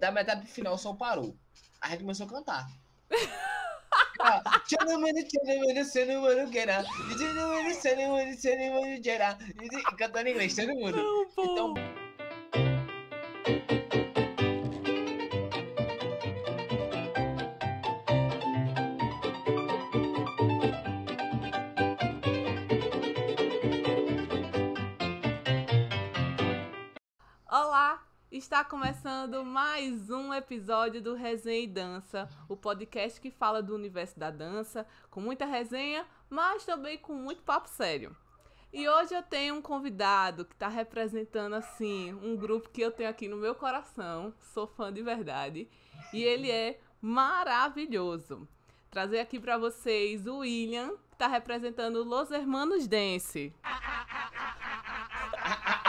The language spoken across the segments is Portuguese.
da metade pro final o som parou. A gente começou a cantar. Cantando em inglês, todo mundo. Não. Então, Está começando mais um episódio do Resenha e Dança, o podcast que fala do universo da dança, com muita resenha, mas também com muito papo sério. E hoje eu tenho um convidado que está representando assim um grupo que eu tenho aqui no meu coração, sou fã de verdade, e ele é maravilhoso. Trazer aqui para vocês o William, que está representando Los Hermanos Dance.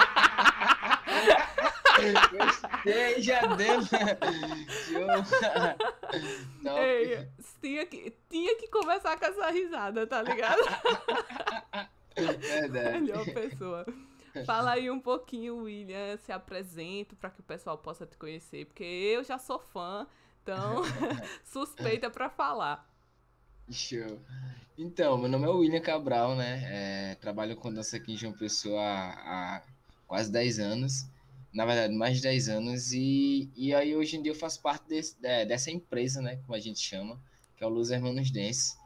gostei, já deu. Não, Ei, tinha que, tinha que começar com essa risada, tá ligado? verdade. Melhor pessoa. Fala aí um pouquinho, William, se apresenta para que o pessoal possa te conhecer, porque eu já sou fã, então suspeita para falar. Show. Então, meu nome é William Cabral, né? É, trabalho com dança aqui em João Pessoa há, há quase 10 anos. Na verdade, mais de 10 anos. E, e aí, hoje em dia, eu faço parte desse, de- dessa empresa, né? Como a gente chama, que é o Luz Hermanos Dance.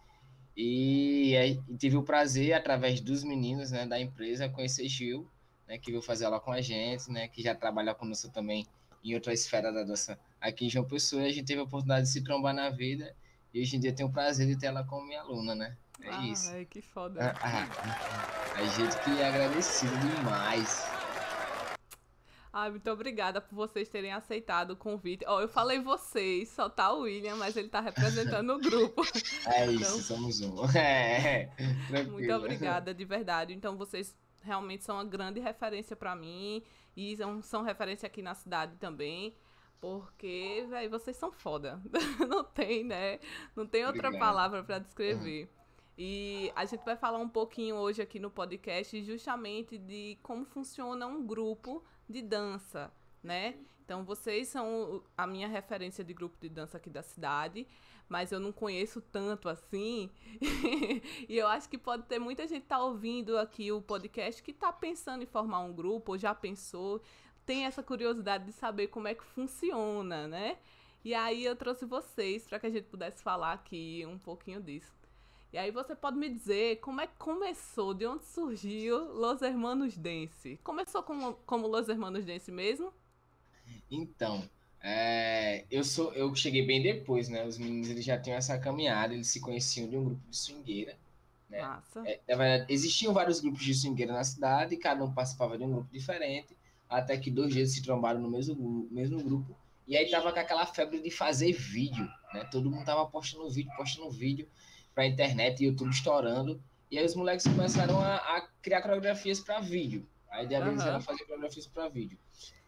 E, aí, e tive o prazer, através dos meninos né, da empresa, conhecer Gil, né? Que veio fazer aula com a gente, né? Que já trabalha conosco também em outra esfera da dança aqui em João Pessoa. E a gente teve a oportunidade de se trombar na vida. E hoje em dia tenho o prazer de ter ela como minha aluna, né? É ah, isso. ai, que foda. Ah, ah, a gente que é agradecido demais. Ah, muito obrigada por vocês terem aceitado o convite. Ó, eu falei vocês, só tá o William, mas ele tá representando o grupo. É isso, Então- somos um. É, tranquilo. Muito obrigada, de verdade. Então, vocês realmente são uma grande referência pra mim e são, são referência aqui na cidade também. Porque, velho, vocês são foda. Não tem, né? Não tem outra Obrigado. palavra pra descrever. E a gente vai falar um pouquinho hoje aqui no podcast justamente de como funciona um grupo de dança, né? Então vocês são a minha referência de grupo de dança aqui da cidade, mas eu não conheço tanto assim. e eu acho que pode ter muita gente tá ouvindo aqui o podcast que tá pensando em formar um grupo ou já pensou, tem essa curiosidade de saber como é que funciona, né? E aí eu trouxe vocês para que a gente pudesse falar aqui um pouquinho disso. E aí você pode me dizer como é que começou, de onde surgiu Los Hermanos Dance? Começou como, como Los Hermanos Dance mesmo? Então, é, eu sou, eu cheguei bem depois, né? Os meninos eles já tinham essa caminhada, eles se conheciam de um grupo de swingueira. É. Massa. É, na verdade, existiam vários grupos de swingueira na cidade, cada um participava de um grupo diferente, até que dois deles se trombaram no mesmo, mesmo grupo. E aí tava com aquela febre de fazer vídeo, né? Todo mundo tava postando vídeo, postando vídeo pra internet, YouTube estourando. E aí os moleques começaram a, a criar coreografias para vídeo. A ideia deles Aham. era fazer coreografias para vídeo.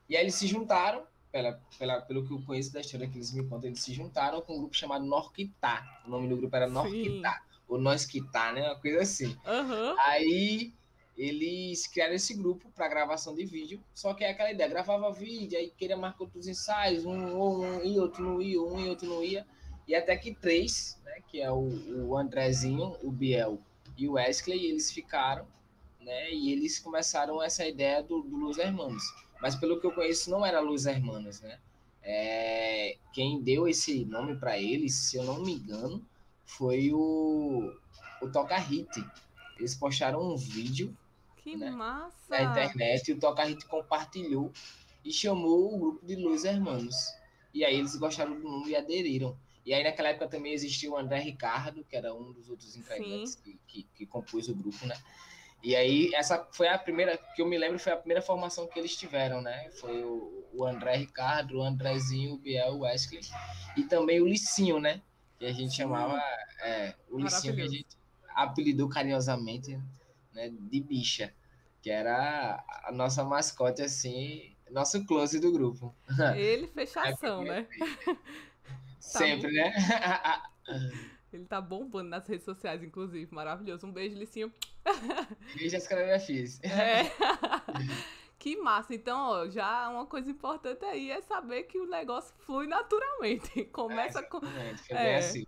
E aí eles se juntaram, pela, pela, pelo que eu conheço da história que eles me contam, eles se juntaram com um grupo chamado Norquitá. O nome do grupo era. Norquitá. Ou Nós Quitá, né? Uma coisa assim. Aham. Aí eles criaram esse grupo para gravação de vídeo, só que é aquela ideia, gravava vídeo, aí queria marcar outros ensaios, um, ou um e outro não ia, um e outro não ia, e até que três, né, que é o, o Andrezinho, o Biel e o Wesley, eles ficaram, né, e eles começaram essa ideia do, do Luz Hermanos. Mas pelo que eu conheço, não era Luz Hermanos, né? É, quem deu esse nome para eles, se eu não me engano, foi o, o Toca Hit. Eles postaram um vídeo Que né? massa! na internet e o Toca Hit compartilhou e chamou o grupo de Luz Hermanos. E aí eles gostaram do nome e aderiram. E aí naquela época também existia o André Ricardo, que era um dos outros integrantes que, que, que compôs o grupo, né? E aí essa foi a primeira, que eu me lembro, foi a primeira formação que eles tiveram, né? Foi o, o André Ricardo, o Andrezinho, o Biel, o Wesley e também o Licinho, né? Que a gente Sim. chamava, é, o Licinho que a gente apelidou carinhosamente né, de bicha, que era a nossa mascote, assim, nosso close do grupo. Ele fechação, né? Sempre, né? Ele tá bombando nas redes sociais, inclusive. Maravilhoso. Um beijo, Licinho. Veja as coreografias. É. Que massa. Então, ó, já uma coisa importante aí é saber que o negócio flui naturalmente. Começa é, com. É, assim.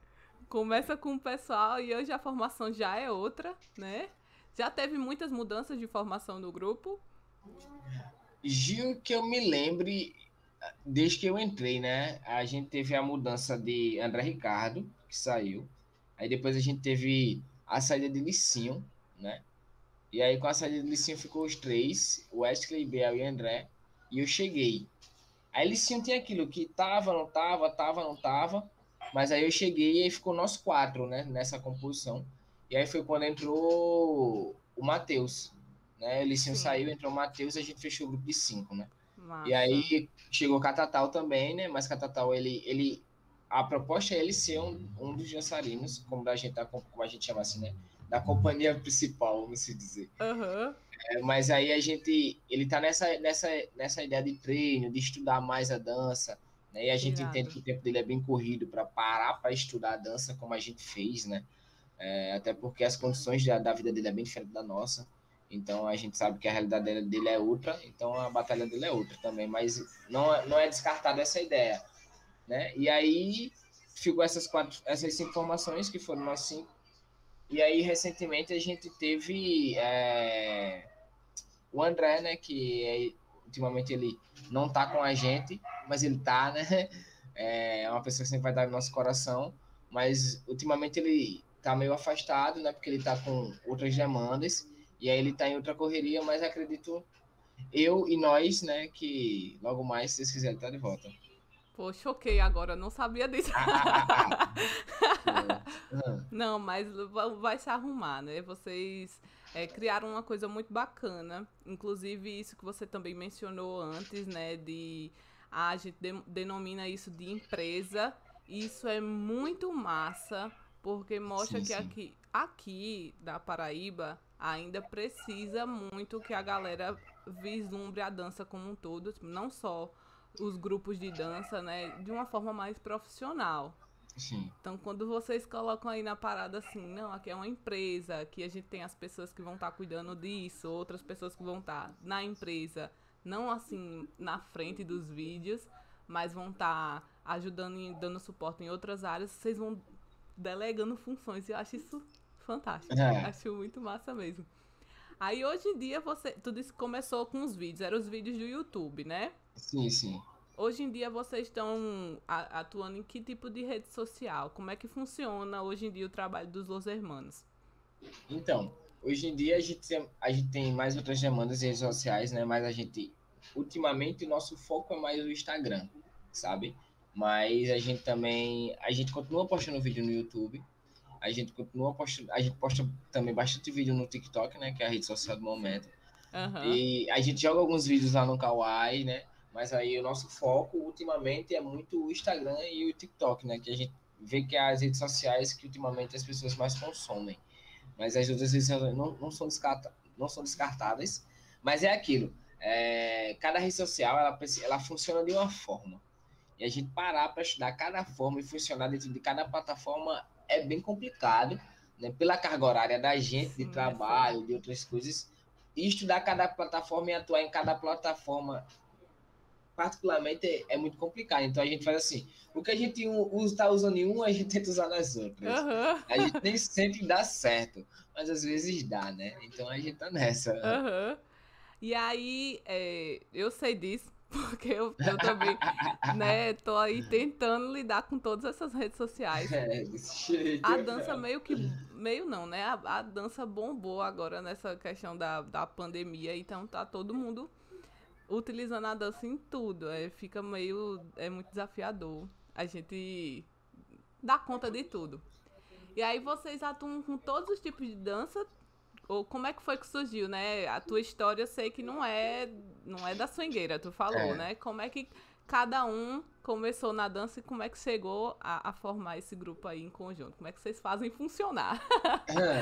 Começa com o pessoal e hoje a formação já é outra, né? Já teve muitas mudanças de formação no grupo? Gil, que eu me lembre, desde que eu entrei, né? A gente teve a mudança de André Ricardo, que saiu. Aí depois a gente teve a saída de Licinho, né? E aí, com a saída de Licinho, ficou os três: Wesley, Bel e André. E eu cheguei. Aí, Licinho tem aquilo que tava, não tava, tava, não tava. Mas aí eu cheguei e aí ficou nós quatro, né? Nessa composição. E aí foi quando entrou o Matheus. Né? O Licinho Sim. saiu, entrou o Matheus e a gente fechou o grupo de cinco, né? Massa. E aí chegou o Catatal também, né? Mas Catatal, ele, ele. A proposta é ele ser um, um dos dançarinos, como a gente tá, como a gente chama assim, né? da companhia principal, vamos se dizer. Uhum. É, mas aí a gente, ele tá nessa, nessa, nessa ideia de treino, de estudar mais a dança, né? E a gente Irado. entende que o tempo dele é bem corrido para parar para estudar a dança como a gente fez, né? É, até porque as condições da, da vida dele é bem diferente da nossa. Então a gente sabe que a realidade dele, é outra, então a batalha dele é outra também, mas não, é, não é descartada essa ideia, né? E aí ficou essas quatro, essas informações que foram cinco e aí, recentemente, a gente teve é, o André, né? Que é, ultimamente ele não tá com a gente, mas ele tá, né? É uma pessoa que sempre vai dar no nosso coração, mas ultimamente ele tá meio afastado, né? Porque ele tá com outras demandas, e aí ele tá em outra correria, mas acredito eu e nós, né? Que logo mais, se vocês quiserem, tá de volta. Pô, choquei agora, não sabia disso. não, mas vai se arrumar, né? Vocês é, criaram uma coisa muito bacana. Inclusive, isso que você também mencionou antes, né? De. a gente de, denomina isso de empresa. Isso é muito massa, porque mostra sim, que sim. aqui, aqui da Paraíba ainda precisa muito que a galera vislumbre a dança como um todo, não só os grupos de dança, né, de uma forma mais profissional. Sim. Então, quando vocês colocam aí na parada assim, não, aqui é uma empresa, aqui a gente tem as pessoas que vão estar tá cuidando disso, outras pessoas que vão estar tá na empresa, não assim na frente dos vídeos, mas vão estar tá ajudando e dando suporte em outras áreas, vocês vão delegando funções. E eu acho isso fantástico. É. Acho muito massa mesmo. Aí hoje em dia você. Tudo isso começou com os vídeos, eram os vídeos do YouTube, né? Sim, sim. Hoje em dia vocês estão atuando em que tipo de rede social? Como é que funciona hoje em dia o trabalho dos Los Hermanos? Então, hoje em dia a gente, tem, a gente tem mais outras demandas em redes sociais, né? Mas a gente, ultimamente, o nosso foco é mais o Instagram, sabe? Mas a gente também, a gente continua postando vídeo no YouTube, a gente continua postando, a gente posta também bastante vídeo no TikTok, né? Que é a rede social do momento. Uhum. E a gente joga alguns vídeos lá no Kawaii, né? Mas aí o nosso foco ultimamente é muito o Instagram e o TikTok, né? Que a gente vê que é as redes sociais que ultimamente as pessoas mais consomem. Mas as outras redes sociais não, não, são, descarta, não são descartadas. Mas é aquilo. É, cada rede social ela, ela funciona de uma forma. E a gente parar para estudar cada forma e funcionar dentro de cada plataforma é bem complicado, né? Pela carga horária da gente, Sim, de trabalho, é de outras coisas. E estudar cada plataforma e atuar em cada plataforma particularmente é, é, muito complicado. Então a gente faz assim: o que a gente está usando em um, a gente tenta usar nas outras. Uhum. A gente nem sempre dá certo, mas às vezes dá, né? Então a gente tá nessa. Uhum. E aí, é, eu sei disso, porque eu, eu também, né, tô aí tentando lidar com todas essas redes sociais. É, jeito. A dança meio que, meio não, né? A, a dança bombou agora nessa questão da, da pandemia, então tá todo mundo utilizando a dança em tudo. É, fica meio. É muito desafiador. A gente dá conta de tudo. E aí vocês atuam com todos os tipos de dança. Ou como é que foi que surgiu, né? A tua história eu sei que não é, não é da swingueira, tu falou, é. né? Como é que cada um começou na dança e como é que chegou a, a, formar esse grupo aí em conjunto? Como é que vocês fazem funcionar? É.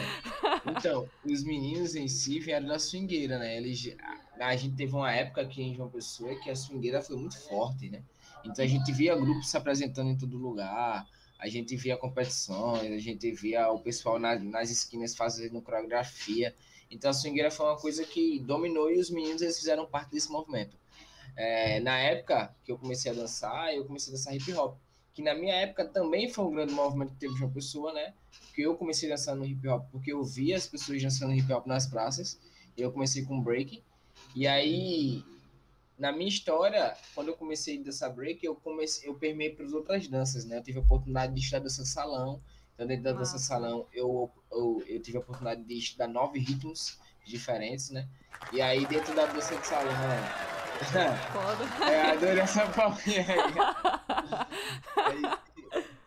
Então, os meninos em si vieram da swingueira, né? Eles, a, a, gente teve uma época aqui em João Pessoa que a swingueira foi muito forte, né? Então a gente via grupos se apresentando em todo lugar, a gente via competições, a gente via o pessoal na, nas esquinas fazendo coreografia. Então a swingueira foi uma coisa que dominou e os meninos eles fizeram parte desse movimento. É, na época que eu comecei a dançar, eu comecei a dançar hip hop, que na minha época também foi um grande movimento que teve de uma pessoa, né? Porque eu comecei dançando hip hop porque eu via as pessoas dançando hip hop nas praças. Eu comecei com break. E aí, na minha história, quando eu comecei a dançar break, eu comecei, eu permeei para as outras danças, né? Eu tive a oportunidade de estudar dança salão. Então, dentro da dança salão, eu, eu, eu tive a oportunidade de estudar nove ritmos diferentes, né? E aí, dentro da dança de salão, Foda. É, adorei essa palminha aí. aí.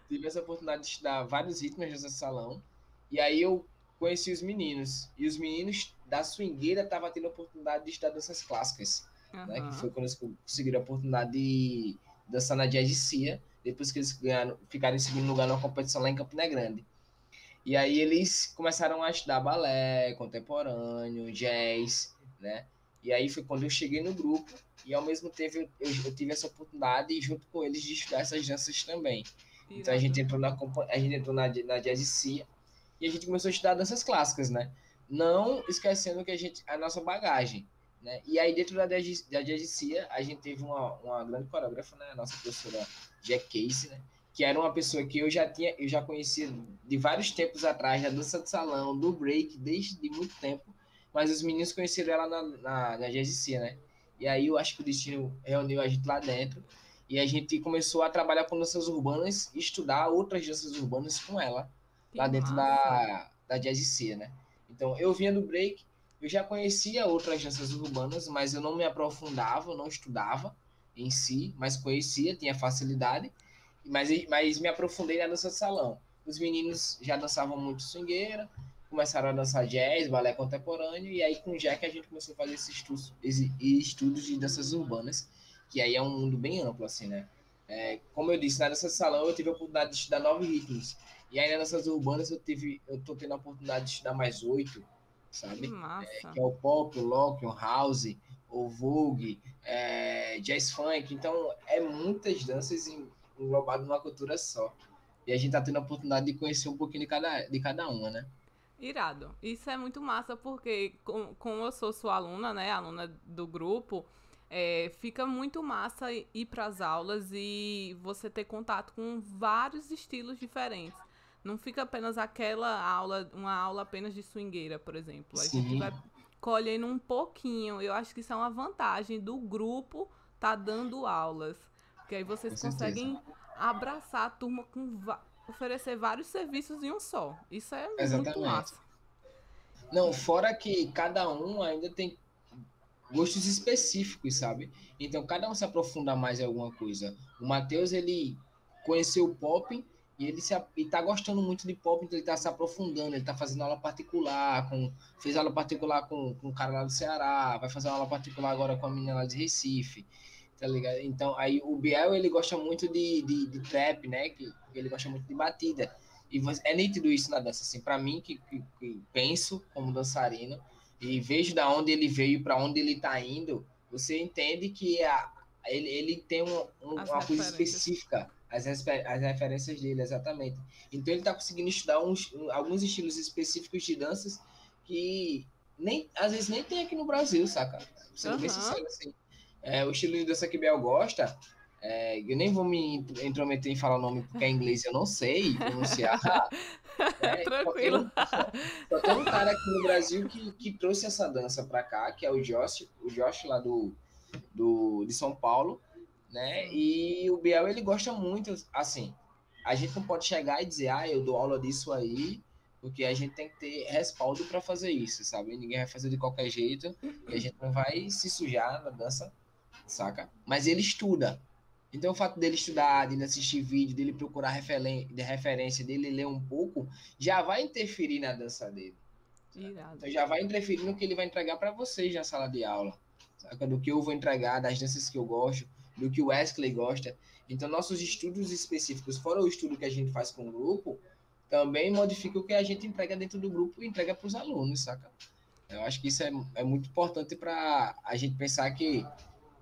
Tive essa oportunidade de estudar vários ritmos nesse salão. E aí eu conheci os meninos. E os meninos da swingueira estavam tendo a oportunidade de estudar danças clássicas. Uhum. Né, que foi quando eles conseguiram a oportunidade de dançar na Jazz Cia, depois que eles ganharam, ficaram em segundo lugar numa competição lá em Campina Grande. E aí eles começaram a estudar balé contemporâneo, jazz, né? E aí foi quando eu cheguei no grupo e ao mesmo tempo eu, eu tive essa oportunidade junto com eles de estudar essas danças também. Então a gente entrou na a gente entrou na, na Jazz Cia e a gente começou a estudar danças clássicas, né? Não esquecendo que a gente a nossa bagagem, né? E aí dentro da da Cia, a gente teve uma, uma grande coreógrafa, né? A nossa professora Jack Casey, né? Que era uma pessoa que eu já tinha, eu já conhecia de vários tempos atrás, da dança de salão, do break, desde de muito tempo mas os meninos conheceram ela na, na, na né? E aí eu acho que o destino reuniu a gente lá dentro e a gente começou a trabalhar com danças urbanas e estudar outras danças urbanas com ela, que lá dentro da, da Jazz né? Então eu vinha do break, eu já conhecia outras danças urbanas, mas eu não me aprofundava, não estudava em si, mas conhecia, tinha facilidade, mas, mas me aprofundei na dança de salão. Os meninos já dançavam muito swingueira, começaram a dançar jazz, balé contemporâneo, e aí com o Jack a gente começou a fazer esses estudos, estudos de danças urbanas, que aí é um mundo bem amplo, assim, né? É, como eu disse, na dança de salão eu tive a oportunidade de estudar nove ritmos, e aí nas danças urbanas eu tive, eu tô tendo a oportunidade de estudar mais oito, sabe? Que, é, que é o pop, o rock, o house, o vogue, é, jazz funk, então é muitas danças englobadas numa cultura só. E a gente tá tendo a oportunidade de conhecer um pouquinho de cada, de cada uma, né? Irado. Isso é muito massa porque, com, como eu sou sua aluna, né, aluna do grupo, é, fica muito massa ir para as aulas e você ter contato com vários estilos diferentes. Não fica apenas aquela aula, uma aula apenas de swingueira, por exemplo. A Sim. gente vai colhendo um pouquinho. Eu acho que isso é uma vantagem do grupo tá dando aulas. Porque aí vocês com conseguem certeza. abraçar a turma com oferecer vários serviços em um só. Isso é Exatamente. muito massa. Não, fora que cada um ainda tem gostos específicos, sabe? Então cada um se aprofunda mais em alguma coisa. O Matheus, ele conheceu o pop e ele se, e tá gostando muito de pop, então ele tá se aprofundando, ele tá fazendo aula particular, com, fez aula particular com, com um cara lá do Ceará, vai fazer aula particular agora com a menina lá de Recife tá ligado? Então, aí o Biel, ele gosta muito de, de, de trap, né? Que, ele gosta muito de batida. E é nítido isso na dança, assim, para mim, que, que, que, penso como dançarino e vejo da onde ele veio para onde ele tá indo, você entende que a, ele, ele tem um, um, uma coisa específica, as, as referências dele, exatamente. Então ele tá conseguindo estudar uns, alguns estilos específicos de danças que nem, às vezes nem tem aqui no Brasil, saca? Sendo uhum. bem sincero, assim. É, o estilo de dança que Biel gosta, é, eu nem vou me intrometer em falar o nome porque é inglês eu não sei pronunciar. é, Tranquilo. Só tem, um cara aqui no Brasil que, que trouxe essa dança para cá, que é o Josh, o Josh lá do, do, de São Paulo, né? E o Biel, ele gosta muito, assim, a gente não pode chegar e dizer, ah, eu dou aula disso aí, porque a gente tem que ter respaldo para fazer isso, sabe? Ninguém vai fazer de qualquer jeito, e a gente não vai se sujar na dança saca? Mas ele estuda. Então, o fato dele estudar, dele assistir vídeo, dele procurar de referência, dele ler um pouco, já vai interferir na dança dele. Então, já vai interferir no que ele vai entregar para vocês na sala de aula. Saca? Do que eu vou entregar, das danças que eu gosto, do que o Wesley gosta. Então, nossos estudos específicos, fora o estudo que a gente faz com o grupo, também modifica o que a gente entrega dentro do grupo e entrega para os alunos, saca? Eu acho que isso é, é muito importante para a gente pensar que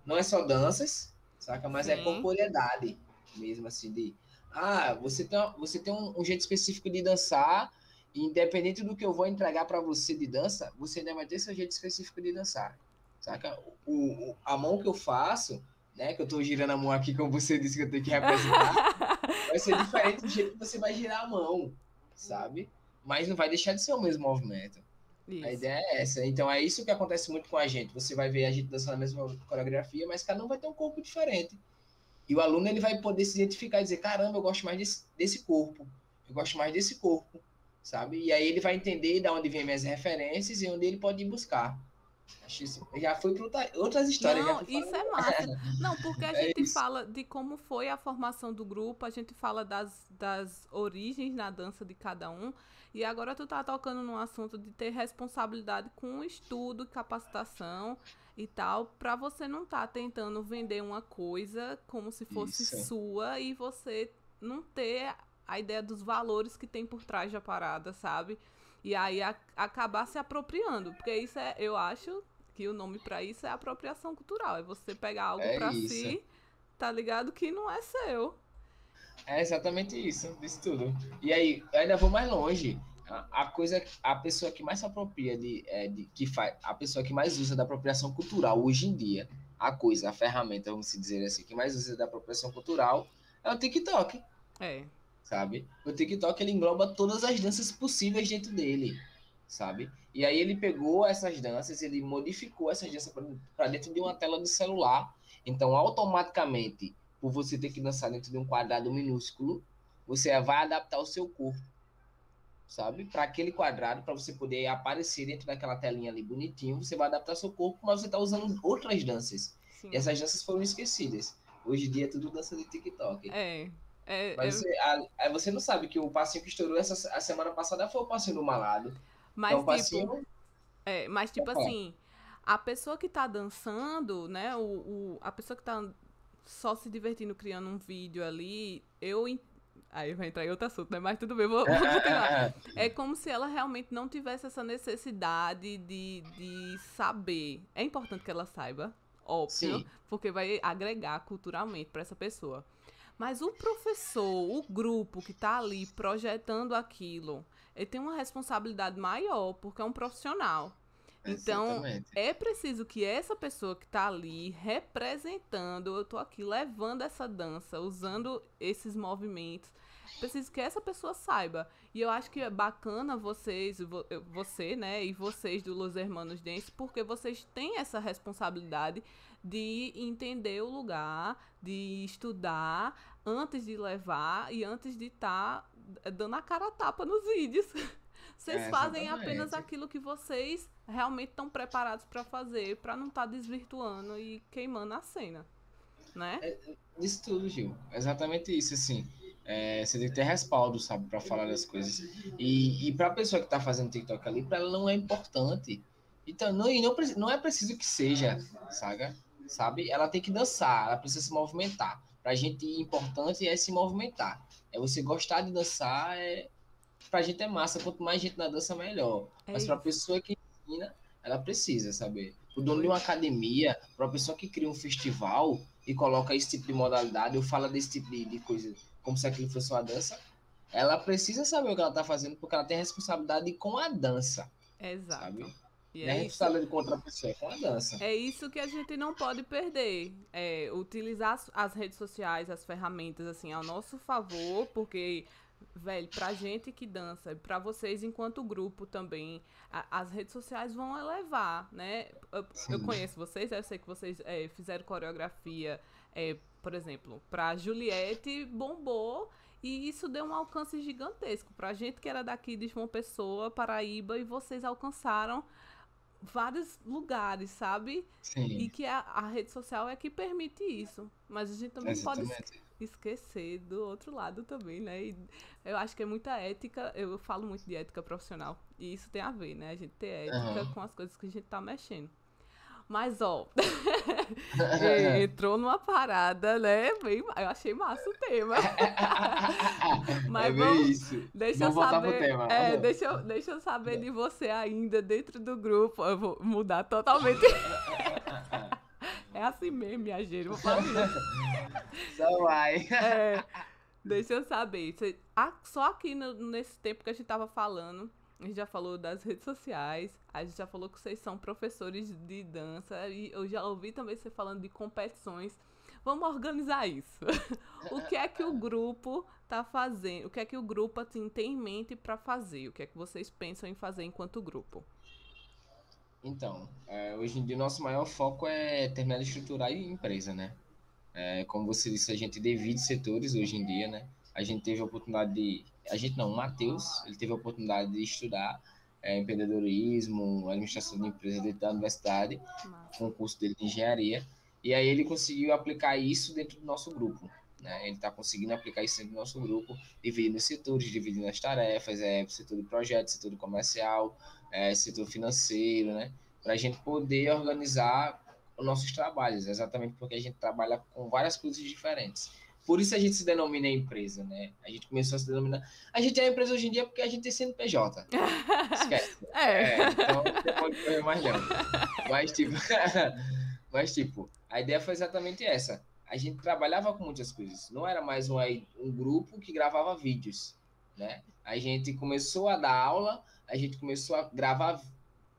não é só danças, saca? Mas é Sim. é corporeidade mesmo, assim, de. Ah, você tem, você tem um, um, jeito específico de dançar independente do que eu vou entregar para você de dança, você ainda vai ter seu jeito específico de dançar. Saca? O, o, a mão que eu faço, né? Que eu tô girando a mão aqui, como você disse que eu tenho que representar, vai ser diferente do jeito que você vai girar a mão, sabe? Mas não vai deixar de ser o mesmo movimento. Isso. A ideia é essa. Então é isso que acontece muito com a gente. Você vai ver a gente dançando a mesma coreografia, mas cada um vai ter um corpo diferente. E o aluno ele vai poder se identificar e dizer: caramba, eu gosto mais desse, desse corpo. Eu gosto mais desse corpo, sabe? E aí ele vai entender de onde vem minhas referências e onde ele pode ir buscar. Acho isso. Já foi para outras histórias. Não, isso é massa. Não, porque a é gente isso. fala de como foi a formação do grupo, a gente fala das, das origens na dança de cada um. E agora tu tá tocando num assunto de ter responsabilidade com estudo, capacitação e tal, para você não tá tentando vender uma coisa como se fosse Isso. sua e você não ter a ideia dos valores que tem por trás da parada, sabe? E aí a, acabar se apropriando, porque isso é, eu acho que o nome para isso é apropriação cultural, é você pegar algo é para si, tá ligado que não é seu. É exatamente isso, disso tudo. E aí, eu ainda vou mais longe. A, coisa, a pessoa que mais se apropria de, é, de que faz, a pessoa que mais usa da apropriação cultural hoje em dia, a coisa, a ferramenta, vamos dizer assim, que mais usa da apropriação cultural é o TikTok. É. Sabe? O TikTok ele engloba todas as danças possíveis dentro dele, sabe? E aí ele pegou essas danças, ele modificou essas danças para dentro de uma tela de celular. Então, automaticamente, por você ter que dançar dentro de um quadrado minúsculo, você vai adaptar o seu corpo, sabe? Para aquele quadrado, para você poder aparecer dentro daquela telinha ali bonitinho, você vai adaptar seu corpo, mas você está usando outras danças. Sim. E essas danças foram esquecidas. Hoje em dia é tudo dança de TikTok. É. é mas você, a, você não sabe que o passinho que estourou essa a semana passada foi o passinho do malado. Mas, então, tipo, passinho... é, mas tipo assim, a pessoa que tá dançando, né? O, o, a pessoa que tá só se divertindo criando um vídeo ali, eu. Aí vai entrar em outro assunto, né? Mas tudo bem, vou, vou continuar. É como se ela realmente não tivesse essa necessidade de, de saber. É importante que ela saiba, óbvio, Sim. porque vai agregar culturalmente para essa pessoa. Mas o professor, o grupo que está ali projetando aquilo, ele tem uma responsabilidade maior, porque é um profissional. Então, Exatamente. é preciso que essa pessoa que está ali representando, eu estou aqui levando essa dança, usando esses movimentos, preciso que essa pessoa saiba. E eu acho que é bacana vocês, você, né, e vocês do Los Hermanos Dance, porque vocês têm essa responsabilidade de entender o lugar, de estudar antes de levar e antes de estar tá dando a cara a tapa nos vídeos. Vocês é, fazem apenas aquilo que vocês realmente estão preparados para fazer, para não estar tá desvirtuando e queimando a cena, né? É, isso tudo, Gil. Exatamente isso, assim. É, você tem que ter respaldo, sabe, para falar das coisas. E, e para a pessoa que está fazendo TikTok ali, para ela não é importante. Então, não, não, não é preciso que seja, sabe? sabe? Ela tem que dançar, ela precisa se movimentar. Para a gente, importante é se movimentar. É você gostar de dançar, é, pra gente é massa. Quanto mais gente na dança, melhor. É Mas pra pessoa que ensina, ela precisa saber. O dono de uma academia, pra pessoa que cria um festival e coloca esse tipo de modalidade, ou fala desse tipo de, de coisa, como se aquilo fosse uma dança, ela precisa saber o que ela tá fazendo, porque ela tem responsabilidade com a dança. Exato. Sabe? E é, é responsabilidade com outra pessoa, é com a dança. É isso que a gente não pode perder. É utilizar as, as redes sociais, as ferramentas, assim, ao nosso favor, porque velho, pra gente que dança, pra vocês enquanto grupo também, a, as redes sociais vão elevar, né? Eu, eu conheço vocês, eu sei que vocês é, fizeram coreografia, é, por exemplo, pra Juliette, bombou e isso deu um alcance gigantesco. Pra gente que era daqui de João Pessoa, Paraíba, e vocês alcançaram vários lugares, sabe? Sim. E que a, a rede social é que permite isso. Mas a gente também Exatamente. pode esquecer do outro lado também, né? E eu acho que é muita ética, eu falo muito de ética profissional, e isso tem a ver, né? A gente ter ética uhum. com as coisas que a gente tá mexendo. Mas, ó, entrou numa parada, né? Bem, eu achei massa o tema. Mas é vamos, isso. Deixa vamos eu saber. Tema. É, deixa eu, deixa eu saber de você ainda dentro do grupo. Eu vou mudar totalmente. É assim mesmo, minha gente. Vou falar. Só vai. É, Deixa eu saber. só aqui no, nesse tempo que a gente tava falando, a gente já falou das redes sociais, a gente já falou que vocês são professores de dança, e eu já ouvi também você falando de competições. Vamos organizar isso. o que é que o grupo tá fazendo? O que é que o grupo assim, tem em mente para fazer? O que é que vocês pensam em fazer enquanto grupo? Então, é, hoje em dia nosso maior foco é terminar de estruturar a empresa, né? É, como você disse, a gente divide setores hoje em dia, né? A gente teve a oportunidade de. A gente não, o Matheus, ele teve a oportunidade de estudar é, empreendedorismo, administração de empresas dentro da universidade, com o curso dele de engenharia. E aí ele conseguiu aplicar isso dentro do nosso grupo. Né? Ele está conseguindo aplicar isso dentro do nosso grupo, dividindo os setores, dividindo as tarefas, é, setor de projeto, setor comercial, é, setor financeiro, né? Para a gente poder organizar os nossos trabalhos, exatamente porque a gente trabalha com várias coisas diferentes. Por isso a gente se denomina empresa, né? A gente começou a se denominar. A gente é empresa hoje em dia porque a gente tem CNPJ. Esquece. É. é então não pode correr mais não. Mas tipo, mas, tipo, a ideia foi exatamente essa. A gente trabalhava com muitas coisas. Não era mais um, um grupo que gravava vídeos, né? A gente começou a dar aula, a gente começou a gravar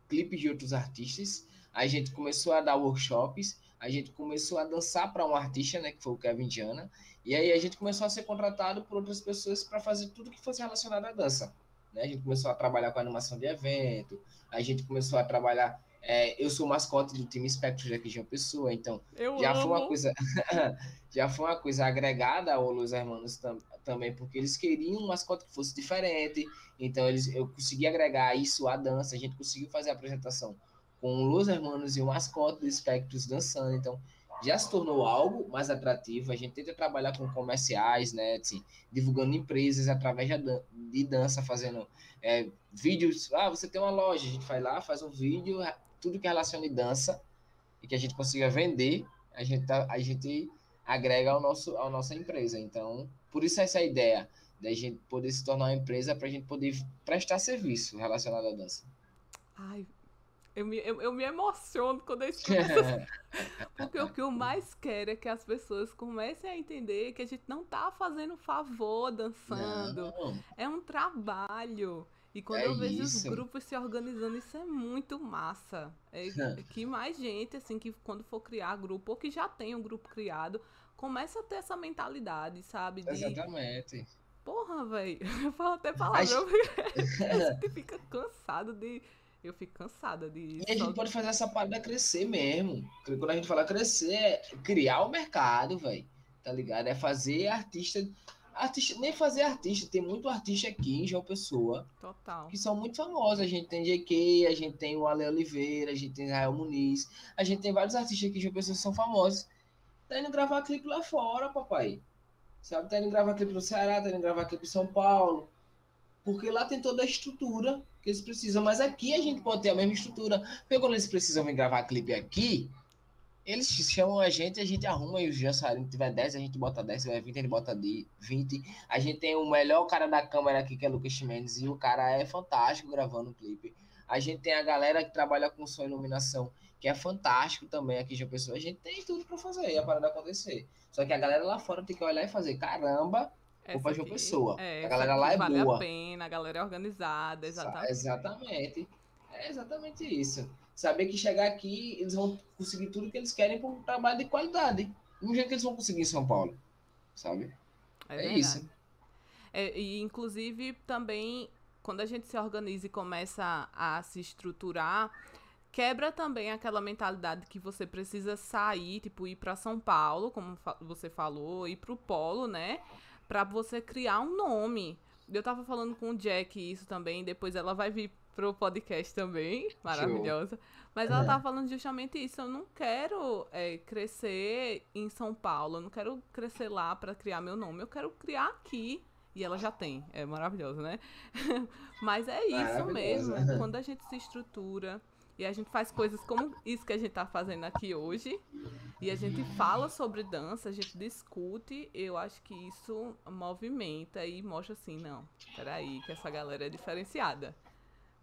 clipes de outros artistas, a gente começou a dar workshops, a gente começou a dançar para um artista, né, que foi o Kevin Diana, e aí a gente começou a ser contratado por outras pessoas para fazer tudo que fosse relacionado à dança. Né? A gente começou a trabalhar com animação de evento, a gente começou a trabalhar. É, eu sou mascote do time Spectros aqui de uma pessoa, então eu já amo. foi uma coisa já foi uma coisa agregada ao Los Hermanos tam, também, porque eles queriam um mascote que fosse diferente, então eles, eu consegui agregar isso à dança, a gente conseguiu fazer a apresentação com Los Hermanos e o mascote do Spectros dançando. Então, já se tornou algo mais atrativo. A gente tenta trabalhar com comerciais, né? Assim, divulgando empresas através de dança, fazendo é, vídeos. Ah, você tem uma loja, a gente vai lá, faz um vídeo, tudo que é relaciona dança e que a gente consiga vender, a gente, tá, a gente agrega ao nosso, à nossa empresa. Então, por isso essa ideia da gente poder se tornar uma empresa para a gente poder prestar serviço relacionado à dança. Ai, eu me, eu, eu me emociono quando eu escuto Porque o que eu mais quero é que as pessoas comecem a entender que a gente não tá fazendo favor dançando. Não. É um trabalho. E quando é eu vejo isso. os grupos se organizando, isso é muito massa. É, é que mais gente, assim, que quando for criar grupo, ou que já tem um grupo criado, começa a ter essa mentalidade, sabe? De... Exatamente. Porra, velho. Eu falo até palavrão, porque a gente fica cansado de eu fico cansada de. E a gente pode fazer essa parada crescer mesmo. Quando a gente fala crescer, é criar o mercado, velho. Tá ligado? É fazer artista. Artista, nem fazer artista, tem muito artista aqui em João Pessoa. Total. Que são muito famosos. A gente tem JK, a gente tem o Ale Oliveira, a gente tem Israel Muniz, a gente tem vários artistas aqui em João Pessoa que são famosos. Tá indo gravar clipe lá fora, papai. Sabe? Tá indo gravar clipe no Ceará, tá indo gravar clipe em São Paulo. Porque lá tem toda a estrutura que eles precisam. Mas aqui a gente pode ter a mesma estrutura. Porque quando eles precisam vir gravar clipe aqui, eles chamam a gente, a gente arruma e os dançarinos tiver 10, a gente bota 10, se tiver 20, ele bota 20. A gente tem o melhor cara da câmera aqui, que é Lucas Mendes, e o cara é fantástico gravando o clipe. A gente tem a galera que trabalha com som e iluminação, que é fantástico também aqui de pessoa. A gente tem tudo para fazer a parada acontecer. Só que a galera lá fora tem que olhar e fazer, caramba, Roupa de uma pessoa. É, a galera lá é vale boa. Vale a pena, a galera é organizada, exatamente. Exatamente. É exatamente isso. Saber que chegar aqui, eles vão conseguir tudo que eles querem por um trabalho de qualidade. Do jeito que eles vão conseguir em São Paulo. Sabe? É, é isso. É, e, inclusive, também, quando a gente se organiza e começa a se estruturar, quebra também aquela mentalidade que você precisa sair, tipo, ir para São Paulo, como você falou, ir para o polo, né? Para você criar um nome. Eu tava falando com o Jack isso também, depois ela vai vir pro podcast também, maravilhosa. Show. Mas ela tava falando justamente isso. Eu não quero é, crescer em São Paulo, eu não quero crescer lá para criar meu nome, eu quero criar aqui. E ela já tem, é maravilhosa, né? Mas é isso mesmo. Quando a gente se estrutura, e a gente faz coisas como isso que a gente tá fazendo aqui hoje. E a gente fala sobre dança, a gente discute. Eu acho que isso movimenta e mostra assim, não, peraí, que essa galera é diferenciada.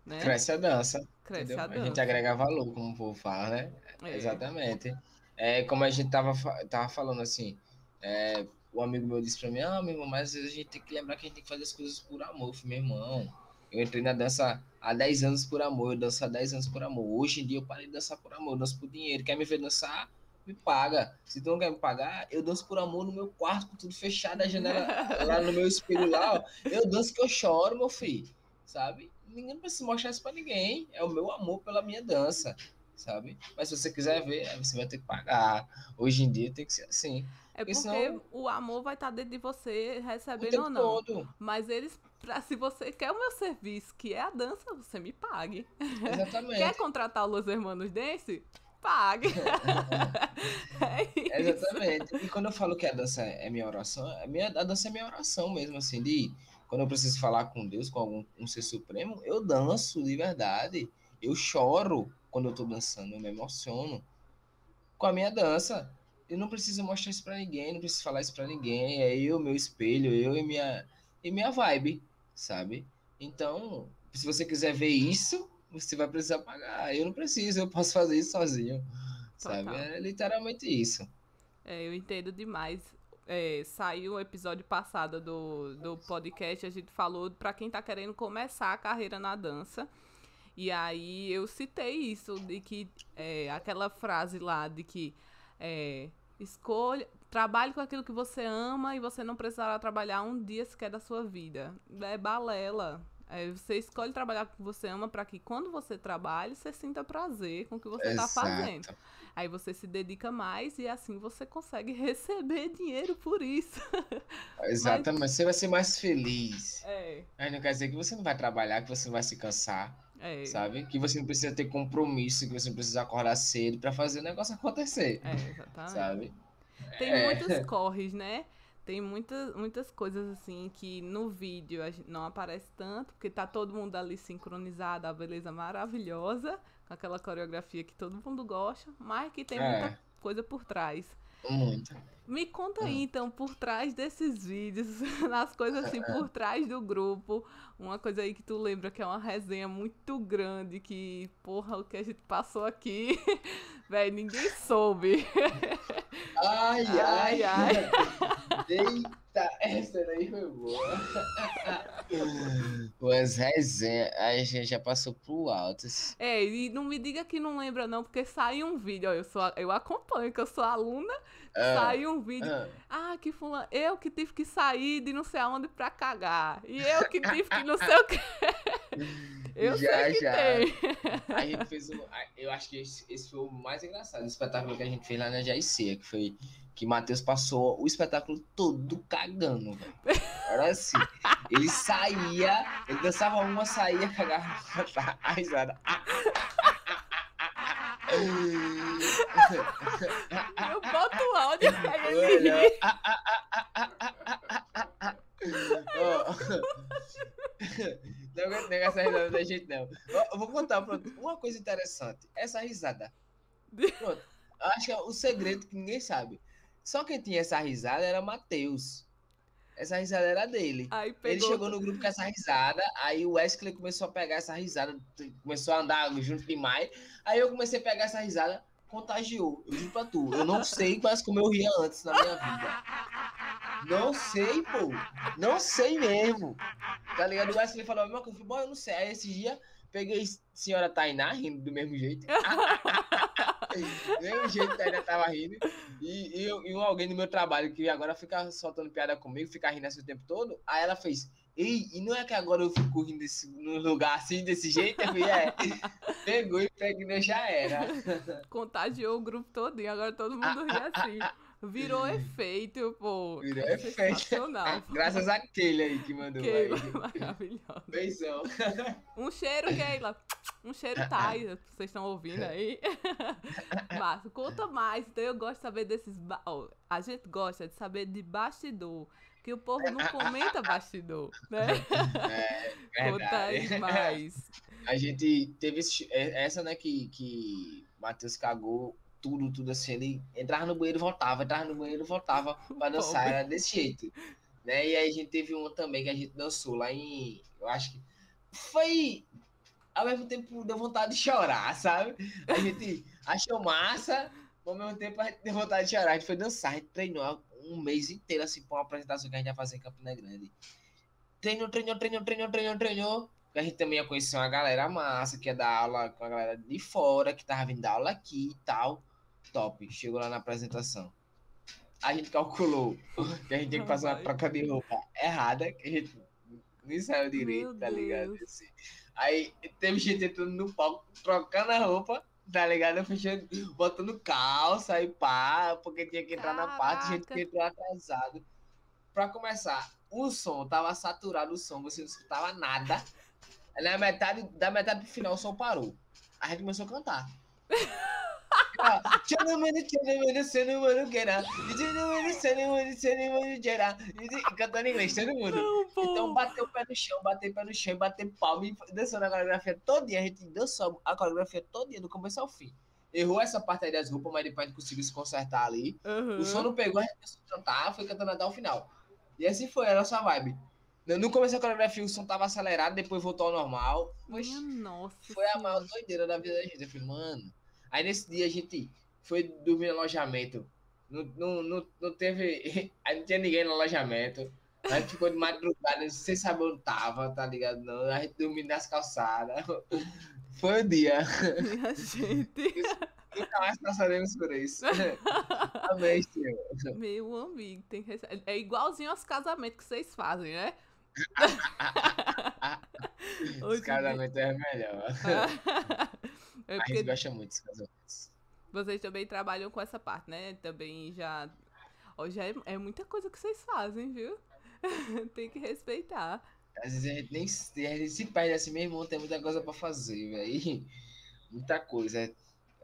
Né? Cresce a dança. Cresce a dança. A gente agrega valor, como o povo fala, né? É. Exatamente. É, como a gente tava, tava falando assim, é, o amigo meu disse pra mim, ah, meu irmão, mas a gente tem que lembrar que a gente tem que fazer as coisas por amor. Eu falei, meu irmão, eu entrei na dança há 10 anos por amor, eu danço há 10 anos por amor. Hoje em dia eu parei de dançar por amor, eu danço por dinheiro. Quer me ver dançar? Me paga. Se tu não quer me pagar, eu danço por amor no meu quarto, com tudo fechado, a janela lá no meu espelho lá, ó. Eu danço que eu choro, meu filho. Sabe? Ninguém precisa mostrar isso pra ninguém. É o meu amor pela minha dança sabe? Mas se você quiser ver, você vai ter que pagar. Hoje em dia tem que ser assim. É porque senão... o amor vai estar dentro de você, recebendo ou não. Todo. Mas eles, pra, se você quer o meu serviço, que é a dança, você me pague. Exatamente. quer contratar o Los Hermanos Dance? Pague. é Exatamente. E quando eu falo que a dança é minha oração, a, minha, a dança é minha oração mesmo, assim, de quando eu preciso falar com Deus, com algum um ser supremo, eu danço de verdade. Eu choro quando eu tô dançando, eu me emociono com a minha dança. Eu não preciso mostrar isso para ninguém, não preciso falar isso para ninguém. É eu, meu espelho, eu e minha, e minha vibe, sabe? Então, se você quiser ver isso, você vai precisar pagar. Eu não preciso, eu posso fazer isso sozinho, Total. sabe? É literalmente isso. É, eu entendo demais. É, saiu o episódio passado do, do podcast, a gente falou para quem tá querendo começar a carreira na dança. E aí eu citei isso, de que é, aquela frase lá de que é, escolha, trabalhe com aquilo que você ama e você não precisará trabalhar um dia sequer da sua vida. É balela. É, você escolhe trabalhar com o que você ama para que quando você trabalhe, você sinta prazer com o que você está fazendo. Aí você se dedica mais e assim você consegue receber dinheiro por isso. Exatamente, Mas... você vai ser mais feliz. É. Aí não quer dizer que você não vai trabalhar, que você não vai se cansar. É. Sabe? Que você não precisa ter compromisso, que você não precisa acordar cedo para fazer o negócio acontecer. É, exatamente. Sabe? Tem é. muitos corres, né? Tem muitas, muitas coisas assim que no vídeo não aparece tanto, porque tá todo mundo ali sincronizado, a beleza maravilhosa, com aquela coreografia que todo mundo gosta, mas que tem é. muita coisa por trás. Muito. Me conta aí, então, por trás desses vídeos, nas coisas assim, por trás do grupo, uma coisa aí que tu lembra que é uma resenha muito grande, que, porra, o que a gente passou aqui, velho, ninguém soube. Ai, ai, ai. ai. Eita, essa daí foi boa. As resenhas, a gente já passou pro alto. É, e não me diga que não lembra não, porque saiu um vídeo, ó, eu, sou, eu acompanho, que eu sou aluna, ah, saiu um vídeo, ah, ah que fulano, eu que tive que sair de não sei aonde pra cagar, e eu que tive que não sei o que... Eu já, sei que já. tem. A gente fez um. Eu acho que esse, esse foi o mais engraçado, o espetáculo que a gente fez lá na Jaicea, que foi que Matheus passou o espetáculo todo cagando, velho. Era assim. Ele saía, ele dançava uma, saía, cagava a risada. Eu boto o áudio pra ele rir. Não aguento negar essa risada da gente, não. Eu vou contar pronto, uma coisa interessante. Essa risada. Pronto. Acho que é o segredo que ninguém sabe. Só quem tinha essa risada era Matheus. Essa risada era dele. Ele chegou no grupo com essa risada, aí o Wesley começou a pegar essa risada, começou a andar junto demais. Aí eu comecei a pegar essa risada, contagiou. Eu juro pra tu. Eu não sei mais como eu ria antes na minha vida. Não sei, pô. Não sei mesmo. Tá ligado? O Wesley falou, meu, eu falei, bom, eu não sei. Aí esse dia peguei senhora Tainá rindo do mesmo jeito. mesmo jeito Tainá tava rindo. E, e, e alguém do meu trabalho que agora fica soltando piada comigo, fica rindo assim o tempo todo. Aí ela fez, ei, e não é que agora eu fico rindo desse, num lugar assim, desse jeito? Eu falei, é. Pegou e pegou já era. Contagiou o grupo todo e agora todo mundo ri assim. Virou efeito, pô. Virou é efeito. Graças àquele aí que mandou. Keila, maravilhoso. Beijão. Um cheiro, Keila. Um cheiro Thai, vocês estão ouvindo aí. Mas conta mais. Então eu gosto de saber desses. Ba... Oh, a gente gosta de saber de bastidor. Que o povo não comenta bastidor, né? É, conta aí mais. A gente teve esse... É, essa, né, que, que Matheus cagou tudo, tudo assim. Ele entrava no banheiro, voltava, entrava no banheiro, voltava pra dançar. Era desse jeito. Né? E aí a gente teve uma também que a gente dançou lá em. Eu acho que. Foi. Ao mesmo tempo deu vontade de chorar, sabe? A gente achou massa, ao mesmo tempo a gente deu vontade de chorar. A gente foi dançar, a gente treinou um mês inteiro, assim, pra uma apresentação que a gente ia fazer em Campina Grande. Treinou, treinou, treinou, treinou, treinou, treinou. A gente também ia conhecer uma galera massa, que ia dar aula com a galera de fora, que tava vindo dar aula aqui e tal. Top. Chegou lá na apresentação. A gente calculou que a gente tinha que fazer uma troca de roupa errada, que a gente nem saiu direito, Meu tá ligado? Assim. Aí teve gente entrando no palco, trocando a roupa, tá ligado? Fechando, botando calça e pá, porque tinha que entrar na parte, gente que Caraca. entrou atrasado. Pra começar, o som tava saturado, o som, você não escutava nada. Na metade, da metade pro final o som parou. A gente começou a cantar. Tchanamani, sanamani, queira. Tchanamani, sanamani, sanamani, queira. E Cantando em inglês, todo mundo. Não. Então bateu o pé no chão, bateu o pé no chão, bateu palma e dançou na coreografia todinha. A gente dançou a coreografia todinha, do começo ao fim. Errou essa parte aí das roupas, mas depois a gente conseguiu se consertar ali. Aham. O som não pegou, a gente começou a cantar, foi cantando até o final. E assim foi a nossa vibe. No começo da coreografia o som tava acelerado, depois voltou ao normal. Mas nossa. foi a maior doideira da vida da gente. Eu falei, mano. Aí nesse dia a gente foi dormir no alojamento. Não, não, não, não teve. Aí não tinha ninguém no alojamento. A gente ficou de madrugada, sem saber onde tava, tá ligado? Não. A gente dormindo nas calçadas. Foi o dia. Minha gente. Nunca mais passaremos por isso. Amém, senhor. Meu amigo, tem que... É igualzinho aos casamentos que vocês fazem, né? Esse Hoje em dia- casamento é melhor. É A gente gosta muito desse casamento. vocês também trabalham com essa parte, né? Também já. Já é, é muita coisa que vocês fazem, viu? tem que respeitar. Às vezes a gente nem se, a gente se perde assim, meu irmão, tem muita coisa pra fazer, velho. Muita coisa.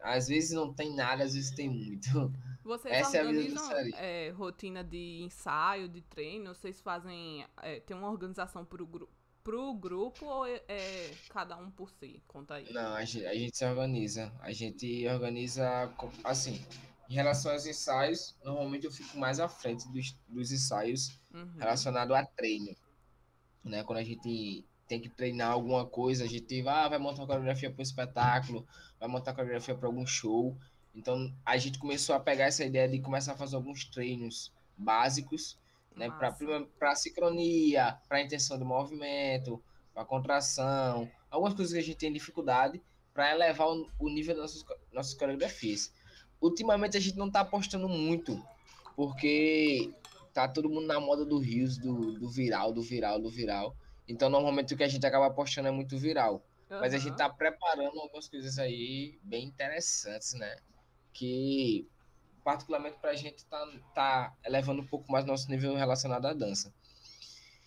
Às vezes não tem nada, às vezes tem muito. Vocês Essa é organizam é, rotina de ensaio, de treino? Vocês fazem. É, tem uma organização pro, gru pro grupo ou é, é cada um por si? Conta aí. Não, a gente, a gente se organiza. A gente organiza assim. Em relação aos ensaios, normalmente eu fico mais à frente dos, dos ensaios Uhum. relacionados a treino. Né? Quando a gente tem que treinar alguma coisa, a gente ah, vai montar uma coreografia para um espetáculo, vai montar coreografia para algum show. Então a gente começou a pegar essa ideia de começar a fazer alguns treinos básicos né, para sincronia, para intenção do movimento, para contração, algumas coisas que a gente tem dificuldade para elevar o, o nível das nossas, nossas coreografias. Ultimamente a gente não está apostando muito, porque tá todo mundo na moda do rios, do, do viral, do viral, do viral. Então normalmente o que a gente acaba apostando é muito viral. Mas a gente tá preparando algumas coisas aí bem interessantes, né? Que particularmente pra gente tá, tá elevando um pouco mais nosso nível relacionado à dança.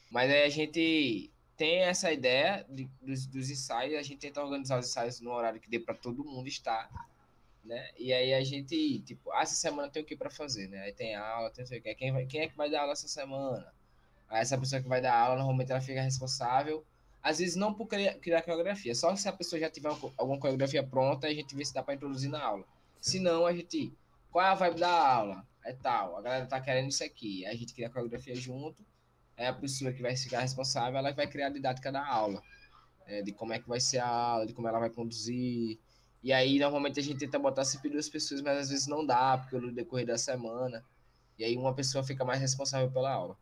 Mas aí a gente tem essa ideia de- dos, dos ensaios, a gente tenta organizar os ensaios no horário que dê para todo mundo estar, né? E aí a gente, tipo, ah, essa semana tem o que para fazer, né? Aí tem aula, tem não sei o que. Quem, vai, quem é que vai dar aula essa semana? Aí essa pessoa que vai dar aula, normalmente ela fica responsável. Às vezes não por criar, criar coreografia, só se a pessoa já tiver alguma coreografia pronta, a gente vê se dá para introduzir na aula. Se não, a gente, qual é a vibe da aula? É tal, a galera tá querendo isso aqui. Aí a gente cria a coreografia junto, é a pessoa que vai ficar responsável, ela vai criar a didática da aula, é, de como é que vai ser a aula, de como ela vai conduzir. E aí, normalmente, a gente tenta botar sempre duas pessoas, mas às vezes não dá, porque no decorrer da semana. E aí, uma pessoa fica mais responsável pela aula.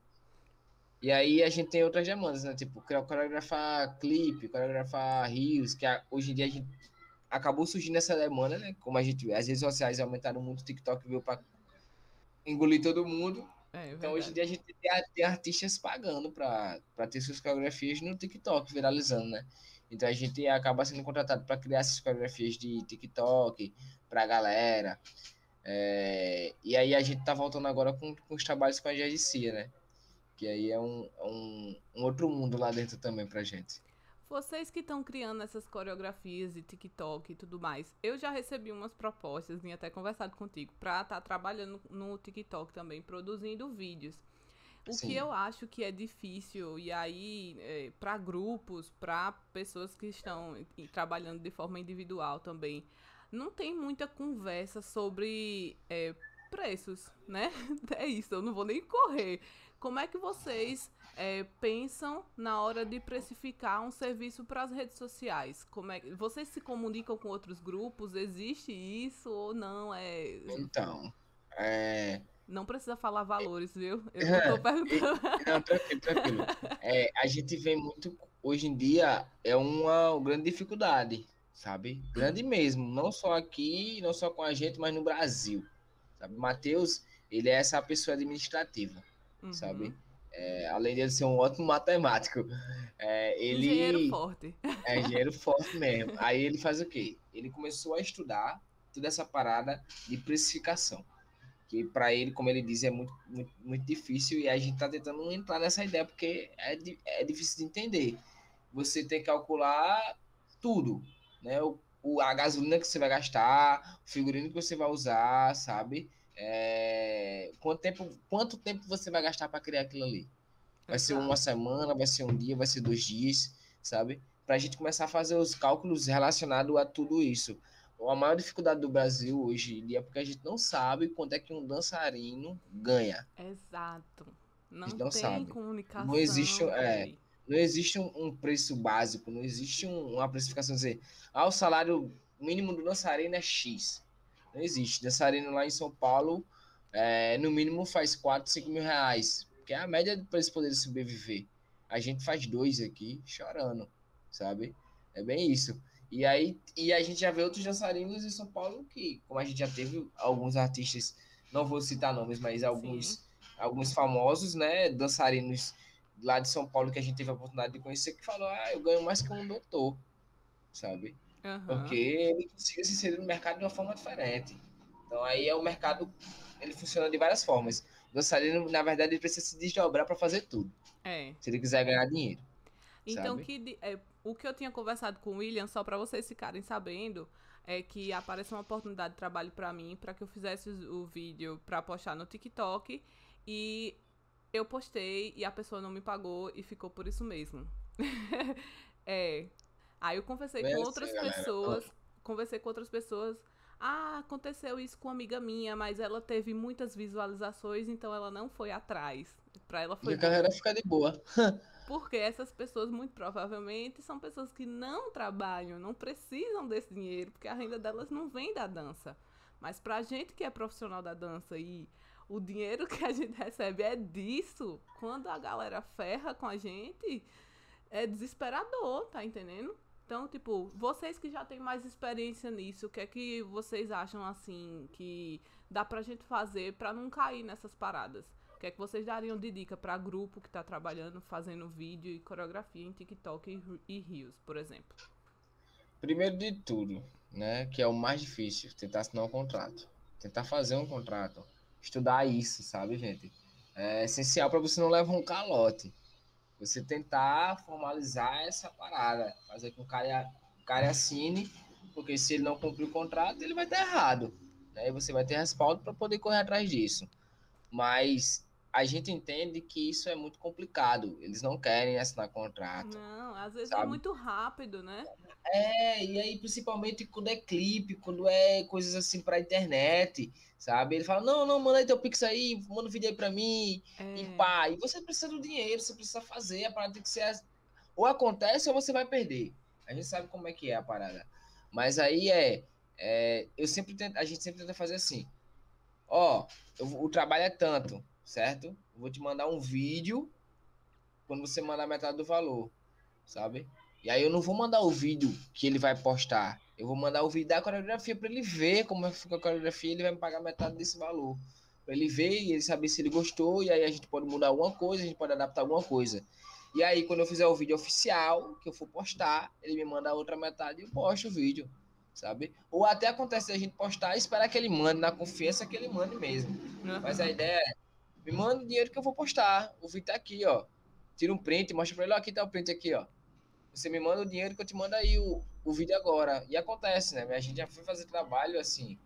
E aí, a gente tem outras demandas, né? Tipo, coreografar clipe, coreografar rios, que hoje em dia a gente acabou surgindo essa demanda, né? Como a gente vê, as redes sociais aumentaram muito, o TikTok veio para engolir todo mundo. É, Então, hoje em dia, a gente tem, tem artistas pagando para ter suas coreografias no TikTok, viralizando, né? Então, a gente acaba sendo contratado para criar essas coreografias de TikTok para a galera. É, e aí, a gente tá voltando agora com, com os trabalhos com a GDC, né? Que aí é um, um, um outro mundo lá dentro também pra gente. Vocês que estão criando essas coreografias de TikTok e tudo mais, eu já recebi umas propostas, vim até conversado contigo, pra estar trabalhando no TikTok também, produzindo vídeos. O Sim. que eu acho que é difícil, e aí, é, para grupos, para pessoas que estão trabalhando de forma individual também, não tem muita conversa sobre é, preços, né? É isso, eu não vou nem correr. Como é que vocês é, pensam na hora de precificar um serviço para as redes sociais? Como é, vocês se comunicam com outros grupos? Existe isso ou não? É Então, é, Não precisa falar valores, viu? Eu não tô perguntando. Não, tranquilo, tranquilo. É, a gente vê muito. Hoje em dia é uma grande dificuldade, sabe? Grande mesmo. Não só aqui, não só com a gente, mas no Brasil. Sabe? Matheus, ele é essa pessoa administrativa, uhum. sabe? É, além de ele ser um ótimo matemático, é, ele. Engenheiro forte. É, engenheiro forte mesmo. Aí ele faz o quê? Ele começou a estudar toda essa parada de precificação que para ele, como ele diz, é muito, muito, muito difícil e a gente está tentando entrar nessa ideia porque é, é difícil de entender. Você tem que calcular tudo, né? O, o, a gasolina que você vai gastar, o figurino que você vai usar, sabe? É, quanto, tempo, quanto tempo você vai gastar para criar aquilo ali? Vai ser uma semana, vai ser um dia, vai ser dois dias, sabe? Para a gente começar a fazer os cálculos relacionados a tudo isso a maior dificuldade do Brasil hoje em dia é porque a gente não sabe quanto é que um dançarino ganha. Exato. Não, não tem sabe. comunicação. Não existe, é, não existe um, um, preço básico, não existe um, uma precificação dizer, ah, o salário mínimo do dançarino é X. Não existe. Dançarino lá em São Paulo, é, no mínimo faz 4, 5 mil reais, que é a média para eles poderem sobreviver. A gente faz dois aqui, chorando, sabe? É bem isso. E aí e a gente já vê outros dançarinos em São Paulo que, como a gente já teve alguns artistas, não vou citar nomes, mas alguns, alguns famosos, né, dançarinos lá de São Paulo que a gente teve a oportunidade de conhecer, que falou, ah, eu ganho mais que um doutor, sabe? Uhum. Porque ele consegue se inserir no mercado de uma forma diferente. Então aí é o mercado, ele funciona de várias formas. O dançarino, na verdade, ele precisa se desdobrar para fazer tudo. É. Se ele quiser ganhar dinheiro. Então, sabe? que é, o que eu tinha conversado com o William, só para vocês ficarem sabendo, é que apareceu uma oportunidade de trabalho para mim, para que eu fizesse o vídeo para postar no TikTok e eu postei e a pessoa não me pagou e ficou por isso mesmo. é. Aí eu conversei com outras pessoas, conversei com outras pessoas. Ah, aconteceu isso com uma amiga minha, mas ela teve muitas visualizações, então ela não foi atrás. Para ela foi. E a carreira fica de boa. Porque essas pessoas, muito provavelmente, são pessoas que não trabalham, não precisam desse dinheiro, porque a renda delas não vem da dança. Mas pra gente que é profissional da dança e o dinheiro que a gente recebe é disso, quando a galera ferra com a gente, é desesperador, tá entendendo? Então, tipo, vocês que já têm mais experiência nisso, o que é que vocês acham assim que dá pra gente fazer pra não cair nessas paradas? que é que vocês dariam de dica para grupo que está trabalhando, fazendo vídeo e coreografia em TikTok e, Rios, por exemplo? Primeiro de tudo, né, que é o mais difícil, tentar assinar um contrato. Tentar fazer um contrato. Estudar isso, sabe, gente? É essencial para você não levar um calote. Você tentar formalizar essa parada, fazer com que o cara, o cara assine, porque se ele não cumprir o contrato, ele vai estar errado. Né? E você vai ter respaldo para poder correr atrás disso. Mas a gente entende que isso é muito complicado. Eles não querem assinar contrato. Não, às vezes é sabe? é muito rápido, né? É, e aí principalmente quando é clipe, quando é coisas assim pra internet, sabe? Ele fala, não, não, manda aí teu pix aí, manda um vídeo aí pra mim, é. e pá. E você precisa do dinheiro, você precisa fazer, a parada tem que ser... Ou acontece ou você vai perder. A gente sabe como é que é a parada. Mas aí é... é eu sempre tento, a gente sempre tenta fazer assim, ó, o trabalho é tanto, certo? vou te mandar um vídeo quando você mandar metade do valor, sabe? E aí eu não vou mandar o vídeo que ele vai postar. Eu vou mandar o vídeo da coreografia para ele ver como é que fica a coreografia e ele vai me pagar metade desse valor. Para ele ver e ele saber se ele gostou. E aí a gente pode mudar alguma coisa, a gente pode adaptar alguma coisa. E aí, quando eu fizer o vídeo oficial, que eu for postar, ele me manda a outra metade e eu posto o vídeo, sabe? Ou até acontece a gente postar e esperar que ele mande, na confiança que ele mande mesmo. Uhum. Mas a ideia é me manda o dinheiro que eu vou postar. O vídeo tá aqui, ó. Tira um print, mostra pra ele, ó, aqui tá o print aqui, ó. Você me manda o dinheiro que eu te mando aí o, o vídeo agora. E acontece, né? A gente já foi fazer trabalho assim,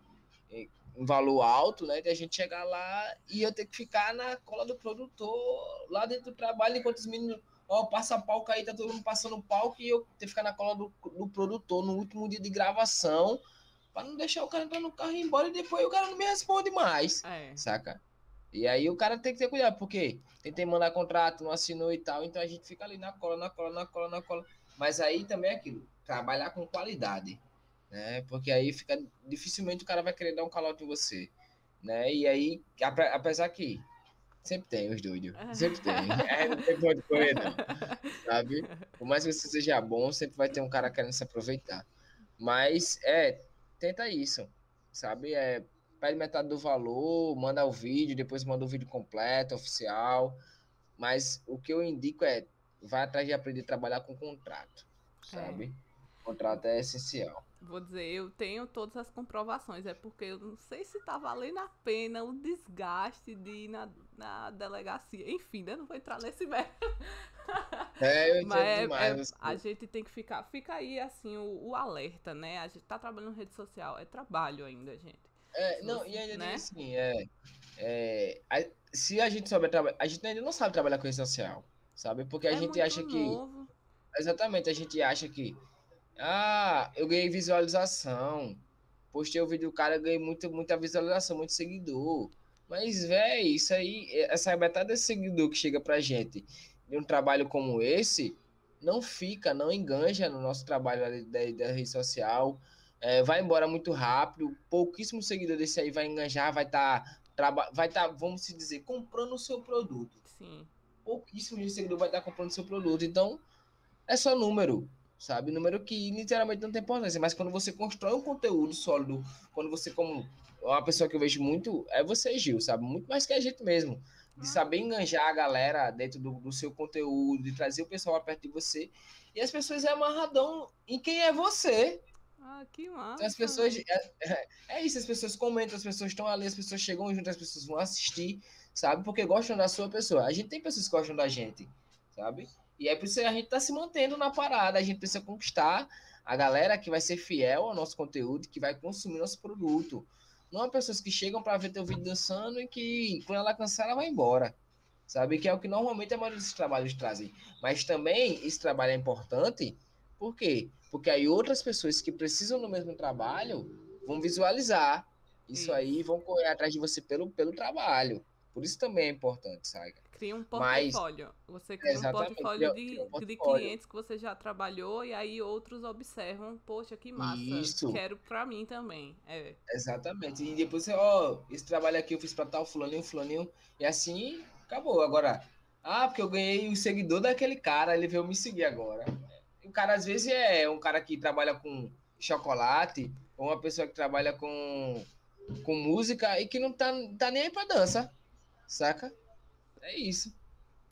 em valor alto, né? De a gente chegar lá e eu ter que ficar na cola do produtor, lá dentro do trabalho, enquanto os meninos, ó, passa palco aí, tá todo mundo passando palco e eu ter que ficar na cola do, do produtor no último dia de gravação, pra não deixar o cara entrar no carro e ir embora e depois o cara não me responde mais. É. Saca? E aí o cara tem que ter cuidado, porque tentei mandar contrato, não assinou e tal, então a gente fica ali na cola, na cola, na cola, na cola. Mas aí também é aquilo, trabalhar com qualidade, né? Porque aí fica dificilmente o cara vai querer dar um calote em você. né? E aí, apesar que sempre tem os doidos, sempre tem. É, não tem pode correr, não, sabe? Por mais que você seja bom, sempre vai ter um cara querendo se aproveitar. Mas, é, tenta isso, sabe? É, pede metade do valor, manda o vídeo, depois manda o vídeo completo, oficial. Mas o que eu indico é, vai atrás de aprender a trabalhar com contrato, sabe? É. Contrato é essencial. Vou dizer, eu tenho todas as comprovações, é porque eu não sei se tá valendo a pena o desgaste de ir na, na delegacia. Enfim, né? Não vou entrar nesse mérito. É, eu Mas é, demais, é, a gente tem que ficar. Fica aí, assim, o, o, alerta, né? A gente tá trabalhando em rede social, é trabalho ainda, gente. É, não, e ainda né? assim, é, é, a, se a gente souber trabalhar. A gente ainda não sabe trabalhar com rede social, sabe? Porque a é gente acha novo. que. Exatamente, a gente acha que ah, eu ganhei visualização. Postei o vídeo do cara, ganhei muita, muita visualização, muito seguidor. Mas, velho, isso aí, essa metade desse seguidor que chega pra gente de um trabalho como esse, não fica, não enganja no nosso trabalho da, da rede social. É, vai embora muito rápido. Pouquíssimo seguidor desse aí vai enganjar, vai estar, tá, vai tá, vamos se dizer, comprando o seu produto. Sim. Pouquíssimo de seguidor vai estar comprando seu produto. Então, é só número sabe? Número que literalmente não tem importância, mas quando você constrói um conteúdo sólido, quando você, como uma pessoa que eu vejo muito, é você, Gil, sabe? Muito mais que a gente mesmo. De ah. saber enganjar a galera dentro do, do seu conteúdo, de trazer o pessoal perto de você. E as pessoas é amarradão em quem é você. Ah, que massa. Então, as pessoas. É, é, é, isso, as pessoas comentam, as pessoas estão ali, as pessoas chegam junto, as pessoas vão assistir, sabe? Porque gostam da sua pessoa. A gente tem pessoas que gostam da gente, sabe? E é por isso que a gente está se mantendo na parada. A gente precisa conquistar a galera que vai ser fiel ao nosso conteúdo, que vai consumir nosso produto. Não há pessoas que chegam para ver teu vídeo dançando e que quando ela cansar, ela vai embora. Sabe? Que é o que normalmente a maioria desses trabalhos trazem. Mas também esse trabalho é importante. Por quê? Porque aí outras pessoas que precisam do mesmo trabalho vão visualizar isso aí vão correr atrás de você pelo, pelo trabalho. Por isso também é importante, sabe? Cria um portfólio. Mas, você cria um portfólio, de, um portfólio de clientes que você já trabalhou e aí outros observam, poxa, que massa. Isso. Quero pra mim também. É. Exatamente. E depois você, ó, esse trabalho aqui eu fiz pra tal fulaninho, fulaninho. E assim, acabou. Agora, ah, porque eu ganhei o seguidor daquele cara, ele veio me seguir agora. O cara, às vezes, é um cara que trabalha com chocolate, ou uma pessoa que trabalha com, com música e que não tá, tá nem aí pra dança, saca? É isso.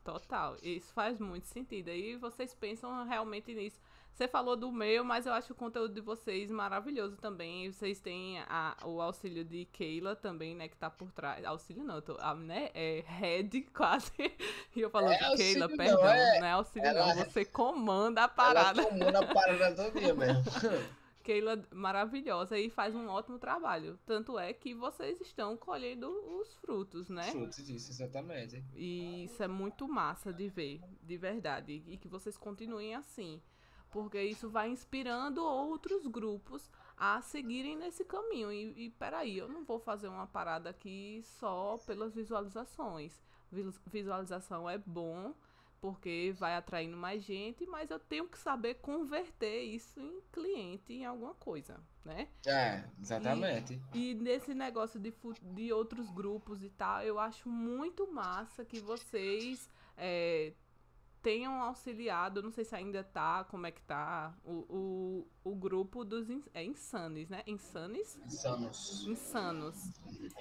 Total. Isso faz muito sentido. Aí vocês pensam realmente nisso. Você falou do meu, mas eu acho o conteúdo de vocês maravilhoso também. Vocês têm a, o auxílio de Keila também, né? Que tá por trás. Auxílio não, tô, a, né? É head quase. E eu falando é Keila, perdão. Não é, não é auxílio ela, não. Você comanda a parada. Ela comanda a parada todo dia mesmo. Keila maravilhosa e faz um ótimo trabalho. Tanto é que vocês estão colhendo os frutos, né? Frutos disso, exatamente. E isso é muito massa de ver, de verdade. E que vocês continuem assim. Porque isso vai inspirando outros grupos a seguirem nesse caminho. E, e peraí, eu não vou fazer uma parada aqui só pelas visualizações. Visualização é bom, porque vai atraindo mais gente, mas eu tenho que saber converter isso em cliente, em alguma coisa, né? É, exatamente. E, e nesse negócio de, de outros grupos e tal, eu acho muito massa que vocês é, tenham auxiliado, não sei se ainda tá, como é que tá, o, o, o grupo dos é, Insanes, né? Insanes? Insanos. Insanos.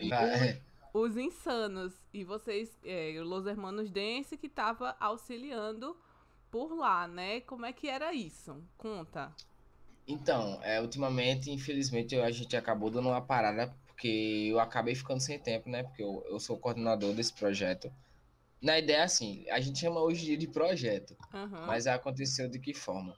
Vai os insanos. E vocês, é, Los Hermanos Dance, que tava auxiliando por lá, né? Como é que era isso? Conta. Então, é, ultimamente, infelizmente, a gente acabou dando uma parada, porque eu acabei ficando sem tempo, né? Porque eu, eu sou coordenador desse projeto. Na ideia, assim, a gente chama hoje de projeto, uhum. mas aconteceu de que forma?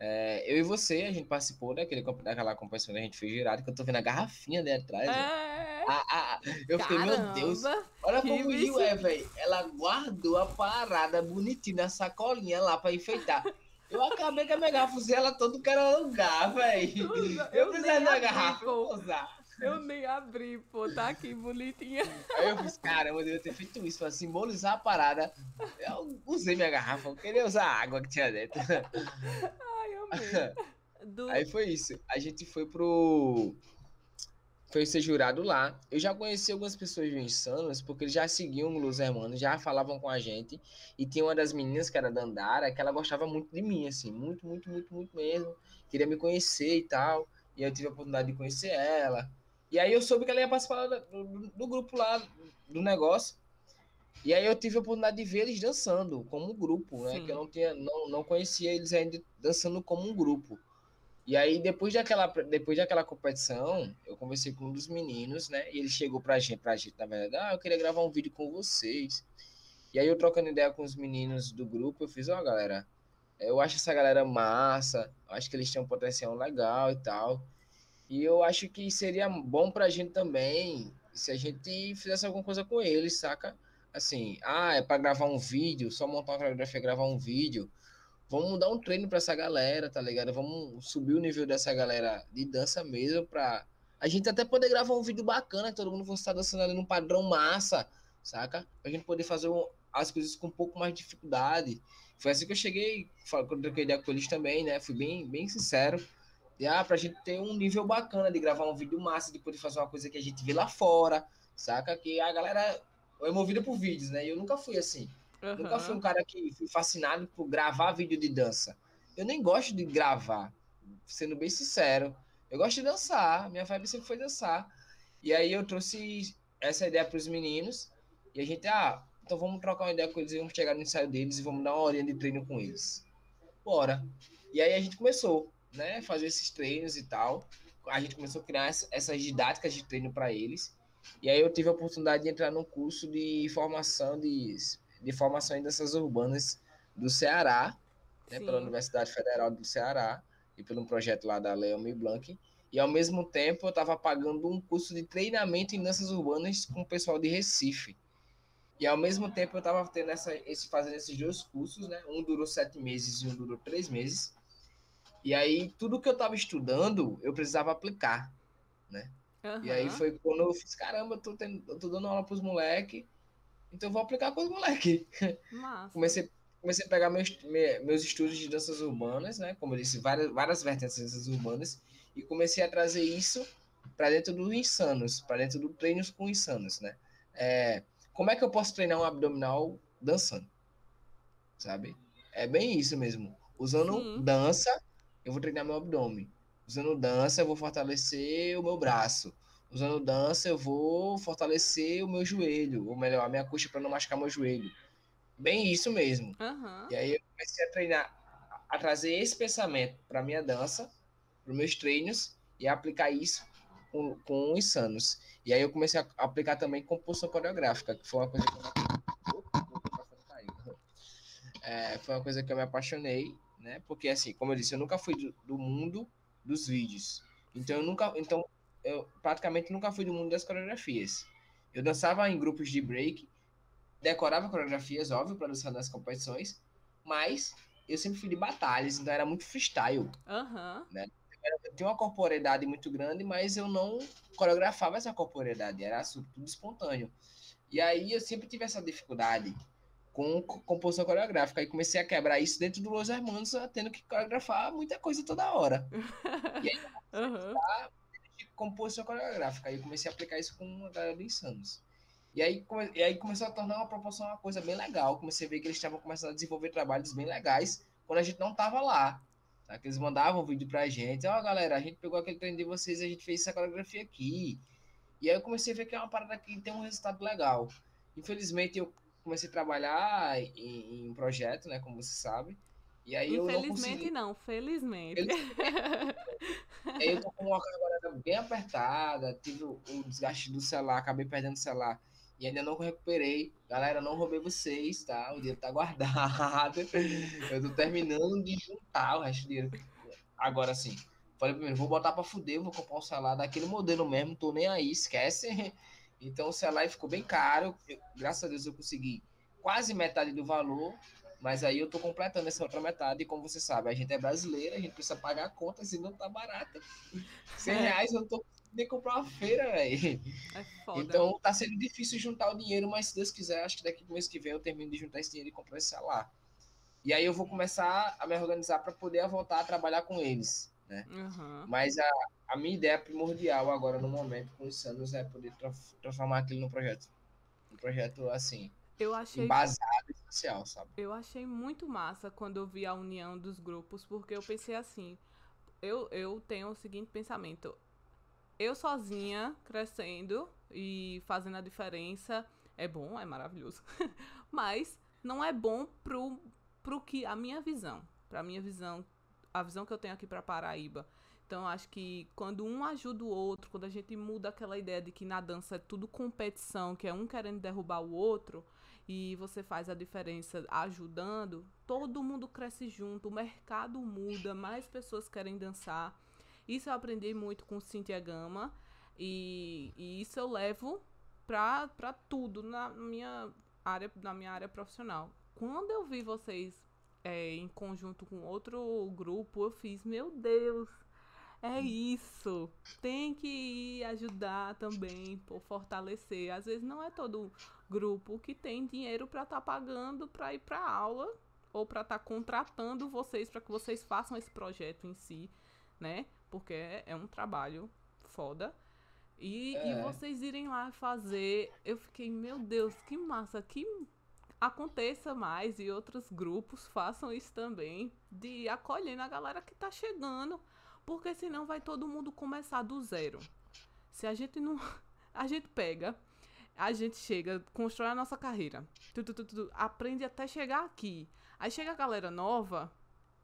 É, eu e você, a gente participou daquele, daquela competição que a gente fez girado, que eu tô vendo a garrafinha ali atrás. É. Ah, ah, eu fiquei, meu Deus, olha como o Rio é, velho. Ela guardou a parada bonitinha na sacolinha lá pra enfeitar. Eu acabei com a minha garrafa, ela todo que era lugar, velho. Eu, eu da garrafa, vou usar. Eu nem abri, pô, tá aqui bonitinha. Aí eu fiz, cara, eu deveria ter feito isso pra simbolizar a parada. Eu usei minha garrafa, eu queria usar a água que tinha dentro. Do... Aí foi isso. A gente foi pro. foi ser jurado lá. Eu já conheci algumas pessoas do Insanos, porque eles já seguiam o Los Hermanos, já falavam com a gente. E tinha uma das meninas, que era da Andara, que ela gostava muito de mim, assim, muito, muito, muito, muito mesmo. Queria me conhecer e tal. E eu tive a oportunidade de conhecer ela. E aí eu soube que ela ia participar do, do grupo lá, do negócio. E aí eu tive a oportunidade de ver eles dançando como um grupo, né? Sim. Que eu não tinha, não, não conhecia eles ainda dançando como um grupo. E aí, depois daquela, depois daquela competição, eu conversei com um dos meninos, né? E ele chegou pra gente, pra gente, na verdade, ah, eu queria gravar um vídeo com vocês. E aí, eu trocando ideia com os meninos do grupo, eu fiz, ó, oh, galera, eu acho essa galera massa, acho que eles têm um potencial legal e tal. E eu acho que seria bom pra gente também se a gente fizesse alguma coisa com eles, saca? Assim, ah, é pra gravar um vídeo, só montar uma coreografia e gravar um vídeo. Vamos dar um treino para essa galera, tá ligado? Vamos subir o nível dessa galera de dança mesmo pra a gente até poder gravar um vídeo bacana, que todo mundo fosse estar dançando ali num padrão massa, saca? Pra gente poder fazer as coisas com um pouco mais de dificuldade. Foi assim que eu cheguei, quando troquei ideia com eles também, né? Fui bem, bem sincero. E, ah, pra gente ter um nível bacana de gravar um vídeo massa, de poder fazer uma coisa que a gente vê lá fora, saca? Que a galera é movida por vídeos, né? E eu nunca fui assim. Uhum. Nunca fui um cara que fui fascinado por gravar vídeo de dança. Eu nem gosto de gravar, sendo bem sincero. Eu gosto de dançar, minha vibe sempre foi dançar. E aí eu trouxe essa ideia para os meninos e a gente, ah, então vamos trocar uma ideia com eles, vamos chegar no ensaio deles e vamos dar uma horinha de treino com eles. Bora. E aí a gente começou, né, fazer esses treinos e tal. A gente começou a criar essas didáticas de treino para eles. E aí eu tive a oportunidade de entrar num curso de formação de de formação em danças urbanas do Ceará, né, pela Universidade Federal do Ceará e pelo um projeto lá da Leomi Blanc. E ao mesmo tempo eu estava pagando um curso de treinamento em danças urbanas com o pessoal de Recife. E ao mesmo tempo eu estava tendo essa, esse, fazendo esses dois cursos, né? Um durou sete meses e um durou três meses. E aí tudo que eu estava estudando eu precisava aplicar, né? Uhum. E aí foi quando eu fiz, caramba, eu tô, tendo, eu tô dando aula para os moleques então eu vou aplicar com os moleques. comecei, comecei a pegar meus, meus estudos de danças urbanas, né? Como eu disse, várias, várias vertentes de danças urbanas. E comecei a trazer isso para dentro do Insanos, para dentro do treinos com Insanos, né? É, como é que eu posso treinar um abdominal dançando? Sabe? É bem isso mesmo. Usando Sim. dança, eu vou treinar meu abdômen. Usando dança, eu vou fortalecer o meu braço usando dança, eu vou fortalecer o meu joelho, ou melhor, a minha coxa para não machucar meu joelho. Bem isso mesmo. Uhum. E aí eu comecei a treinar, a trazer esse pensamento para minha dança, para meus treinos, e aplicar isso com, com os sanos. E aí eu comecei a aplicar também composição coreográfica, que foi uma coisa que eu é, foi uma coisa que eu me apaixonei, né? Porque assim, como eu disse, eu nunca fui do, do mundo dos vídeos. Então eu nunca, então eu praticamente nunca fui do mundo das coreografias. Eu dançava em grupos de break, decorava coreografias, óbvio, para dançar nas competições, mas eu sempre fui de batalhas, então era muito freestyle. Uhum. Né? Eu tinha uma corporeidade muito grande, mas eu não coreografava essa corporeidade, era tudo espontâneo. E aí eu sempre tive essa dificuldade com composição coreográfica. Aí comecei a quebrar isso dentro do Los Hermanos, tendo que coreografar muita coisa toda hora. e aí uhum composição coreográfica. Aí eu comecei a aplicar isso com a galera do Insanos. E aí, come... e aí começou a tornar uma proporção uma coisa bem legal. Comecei a ver que eles estavam começando a desenvolver trabalhos bem legais quando a gente não tava lá. Tá? Que eles mandavam vídeo pra gente. Ó, oh, galera, a gente pegou aquele treino de vocês a gente fez essa coreografia aqui. E aí eu comecei a ver que é uma parada que tem um resultado legal. Infelizmente, eu comecei a trabalhar em, em projeto, né? Como você sabe. E aí Infelizmente eu não, consegui... não, felizmente. aí eu tô com uma carga bem apertada, tive o, o desgaste do celular, acabei perdendo o celular e ainda não recuperei. Galera, não roubei vocês, tá? O dinheiro tá guardado. Eu tô terminando de juntar o resto do dinheiro. Agora sim. Falei primeiro, vou botar pra fuder, vou comprar um celular daquele modelo mesmo, tô nem aí, esquece. Então o celular ficou bem caro. Eu, graças a Deus eu consegui quase metade do valor. Mas aí eu tô completando essa outra metade, e como você sabe, a gente é brasileira, a gente precisa pagar a conta, se não tá barata. 100 é. reais eu não tô nem comprar uma feira, velho. É então tá sendo difícil juntar o dinheiro, mas se Deus quiser, acho que daqui do mês que vem eu termino de juntar esse dinheiro e comprar esse celular. E aí eu vou começar a me organizar para poder voltar a trabalhar com eles, né? Uhum. Mas a, a minha ideia primordial agora no momento com os anos é poder tra transformar aquilo num projeto. Um projeto assim. Eu achei. Embasado sabe? Eu achei muito massa quando eu vi a união dos grupos, porque eu pensei assim. Eu, eu tenho o seguinte pensamento. Eu sozinha, crescendo e fazendo a diferença, é bom, é maravilhoso. Mas não é bom pro, pro que a minha visão, pra minha visão, a visão que eu tenho aqui para Paraíba. Então, acho que quando um ajuda o outro, quando a gente muda aquela ideia de que na dança é tudo competição, que é um querendo derrubar o outro, e você faz a diferença ajudando, todo mundo cresce junto, o mercado muda, mais pessoas querem dançar. Isso eu aprendi muito com Cintia Gama, e, e isso eu levo pra, pra tudo na minha área, na minha área profissional. Quando eu vi vocês é, em conjunto com outro grupo, eu fiz, meu Deus, é isso. Tem que ir ajudar também, por fortalecer. Às vezes não é todo grupo que tem dinheiro para estar tá pagando para ir para aula ou para estar tá contratando vocês para que vocês façam esse projeto em si, né? Porque é, é um trabalho foda. E, é. e vocês irem lá fazer, eu fiquei, meu Deus, que massa, que aconteça mais e outros grupos façam isso também, de acolhendo a galera que tá chegando, porque senão vai todo mundo começar do zero. Se a gente não. A gente pega, a gente chega, constrói a nossa carreira, tu, tu, tu, aprende até chegar aqui. Aí chega a galera nova,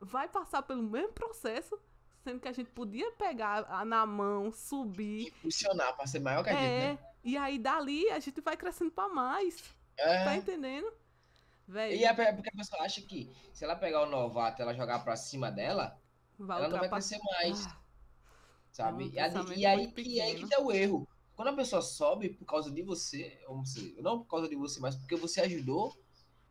vai passar pelo mesmo processo, sendo que a gente podia pegar na mão, subir. Funcionar pra ser maior que a é, gente, né? E aí dali a gente vai crescendo pra mais. É. Tá entendendo? Véio. E é porque a pessoa acha que se ela pegar o novato e ela jogar pra cima dela, vai ela não vai crescer mais. Ah, sabe? É um e, e, aí que é que tá o erro. Quando a pessoa sobe por causa de você, ou não por causa de você, mas porque você ajudou,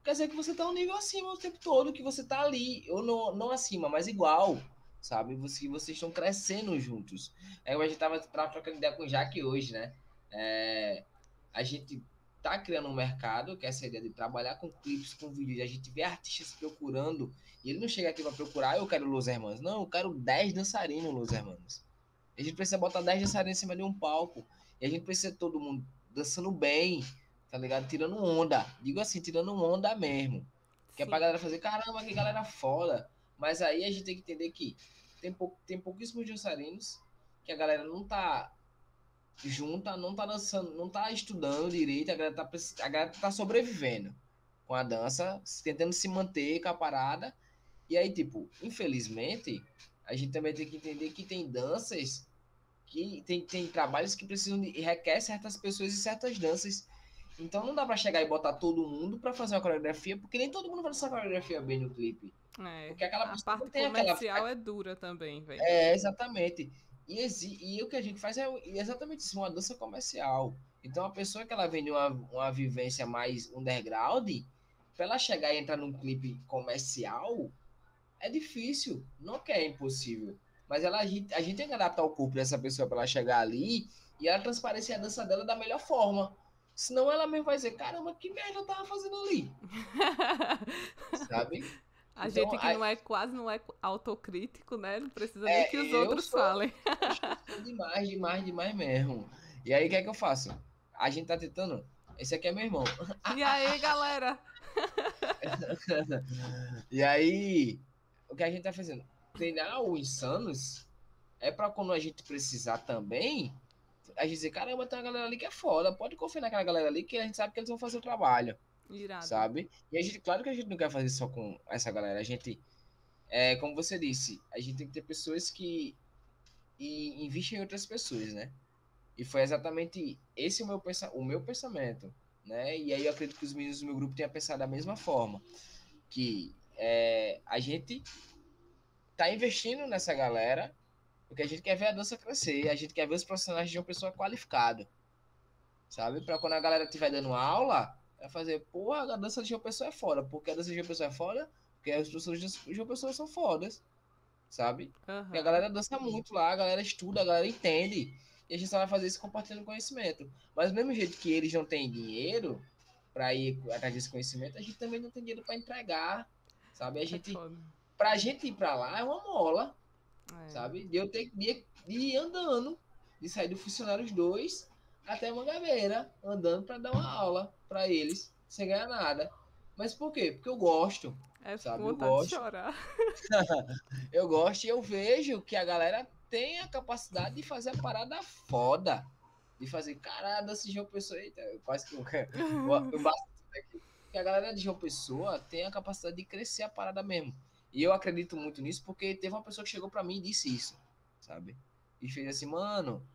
quer dizer que você tá um nível acima o tempo todo, que você tá ali, ou não, não acima, mas igual, sabe? Você, vocês estão crescendo juntos. É, a gente tava, tava trocando ideia com o Jaque hoje, né? É, a gente tá criando um mercado, que é essa ideia de trabalhar com clipes, com vídeos, a gente vê artistas procurando, e ele não chega aqui para procurar, eu quero Los Hermanos. Não, eu quero 10 dançarinos Los Hermanos. A gente precisa botar 10 dançarinos em cima de um palco. E a gente precisa todo mundo dançando bem, tá ligado? Tirando onda. Digo assim, tirando onda mesmo. Que é pra galera fazer, caramba, que galera foda. Mas aí a gente tem que entender que tem, pou, tem pouquíssimos dançarinos que a galera não tá junta, não tá dançando, não tá estudando direito, a galera tá, a galera tá sobrevivendo com a dança, tentando se manter com a parada. E aí, tipo, infelizmente, a gente também tem que entender que tem danças que tem, tem trabalhos que precisam de, requer certas pessoas e certas danças. Então não dá para chegar e botar todo mundo para fazer uma coreografia, porque nem todo mundo vai dançar coreografia bem no clipe. É, porque aquela a parte comercial aquela... é dura também, velho. É, exatamente. E, e o que a gente faz é exatamente isso, uma dança comercial. Então, a pessoa que ela vem de uma, uma vivência mais underground, para ela chegar e entrar num clipe comercial, é difícil. Não que é impossível. Mas ela, a, gente, a gente tem que adaptar o corpo dessa pessoa para ela chegar ali e ela transparecer a dança dela da melhor forma. Senão ela mesmo vai dizer, caramba, que merda eu tava fazendo ali. Sabe? A então, gente que a... não é quase não é autocrítico, né? Não precisa é, nem que os outros sou, falem. Demais, demais, demais mesmo. E aí, o que é que eu faço? A gente tá tentando. Esse aqui é meu irmão. E aí, galera? e aí, o que a gente tá fazendo? Treinar o Insanos é pra quando a gente precisar também, a gente dizer, caramba, tem uma galera ali que é foda. Pode confiar naquela galera ali que a gente sabe que eles vão fazer o trabalho. Irado. Sabe? E a gente, claro que a gente não quer fazer só com essa galera. A gente, é, como você disse, a gente tem que ter pessoas que e investem em outras pessoas, né? E foi exatamente esse o meu, pensa o meu pensamento, né? E aí eu acredito que os meninos do meu grupo tenham pensado da mesma forma. Que é, a gente tá investindo nessa galera porque a gente quer ver a dança crescer, a gente quer ver os profissionais de uma pessoa qualificada, sabe? Para quando a galera estiver dando aula, é fazer, porra, a dança de João Pessoa é foda. Porque a dança de João Pessoa é foda? Porque as pessoas de João Pessoa são fodas. Sabe? Uhum. E a galera dança muito lá, a galera estuda, a galera entende. E a gente só vai fazer isso compartilhando conhecimento. Mas do mesmo jeito que eles não têm dinheiro para ir atrás desse conhecimento, a gente também não tem dinheiro para entregar. Sabe? A é gente. É pra gente ir pra lá é uma mola. É. Sabe? De eu ter de, de ir andando, de sair do Funcionários 2 até Mangabeira, andando para dar uma aula para eles, sem ganhar nada. Mas por quê? Porque eu gosto. É sabe? Eu gosto. de chorar. eu gosto e eu vejo que a galera tem a capacidade de fazer a parada foda. De fazer, caralho, desse João Pessoa. Eita, quase que eu, eu, eu aqui. Que a galera de João Pessoa tem a capacidade de crescer a parada mesmo. E eu acredito muito nisso porque teve uma pessoa que chegou para mim e disse isso, sabe? E fez assim, mano,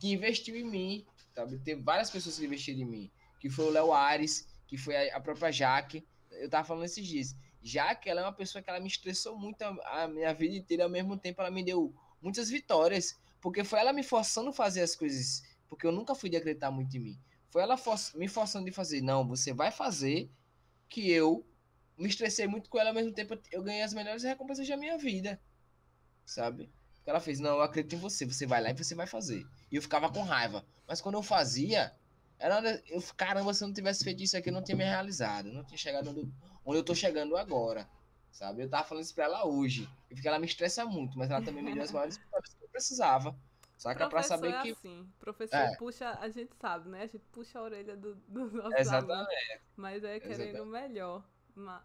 que investiu em mim, sabe? Teve várias pessoas que investiram em mim. Que foi o Léo Ares, que foi a própria Jaque. Eu tava falando esses dias. Jaque, ela é uma pessoa que ela me estressou muito a, a minha vida inteira. Ao mesmo tempo, ela me deu muitas vitórias. Porque foi ela me forçando a fazer as coisas. Porque eu nunca fui de acreditar muito em mim. Foi ela for me forçando de fazer. Não, você vai fazer que eu me estressei muito com ela. Ao mesmo tempo, eu ganhei as melhores recompensas da minha vida. Sabe? Porque ela fez, não, eu acredito em você. Você vai lá e você vai fazer. E eu ficava com raiva. Mas quando eu fazia, era, eu, caramba, se eu não tivesse feito isso aqui, eu não tinha me realizado. Eu não tinha chegado onde, onde eu tô chegando agora. Sabe? Eu tava falando isso pra ela hoje. E porque ela me estressa muito, mas ela também me deu as maiores vitórias que eu precisava. Saca? Pra saber é que. Assim. Professor é. puxa, a gente sabe, né? A gente puxa a orelha do, do nosso Exatamente. Aluno, mas é querendo o melhor. Mas,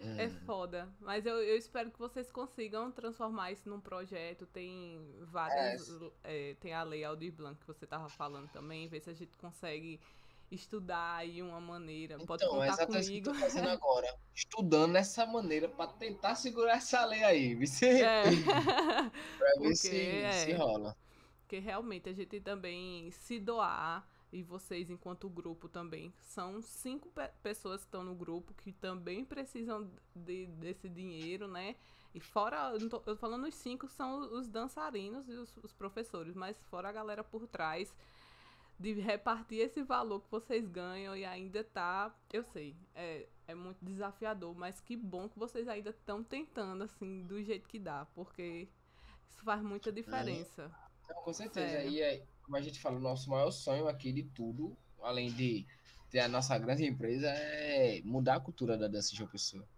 É hum. foda. Mas eu, eu espero que vocês consigam transformar isso num projeto. Tem várias. É. É, tem a Lei Aldir Blanc que você tava falando também. Ver se a gente consegue estudar aí uma maneira. Então, Pode contar exatamente comigo. Tô fazendo agora. Estudando dessa maneira para tentar segurar essa lei aí. Você... É. pra ver Porque, se, é. se rola. Porque realmente a gente também se doar e vocês, enquanto grupo, também são cinco pe pessoas que estão no grupo que também precisam de, desse dinheiro, né? E fora, eu, tô, eu tô falando os cinco são os dançarinos e os, os, professores, mas fora a galera por trás de repartir esse valor que vocês ganham e ainda tá, eu sei, é, é muito desafiador, mas que bom que vocês ainda estão tentando, assim, do jeito que dá, porque isso faz muita diferença. É. Não, com certeza. Sério. E aí, como a gente fala, o nosso maior sonho aqui de tudo, além de ter a nossa grande empresa, é mudar a cultura da dança de uma pessoa.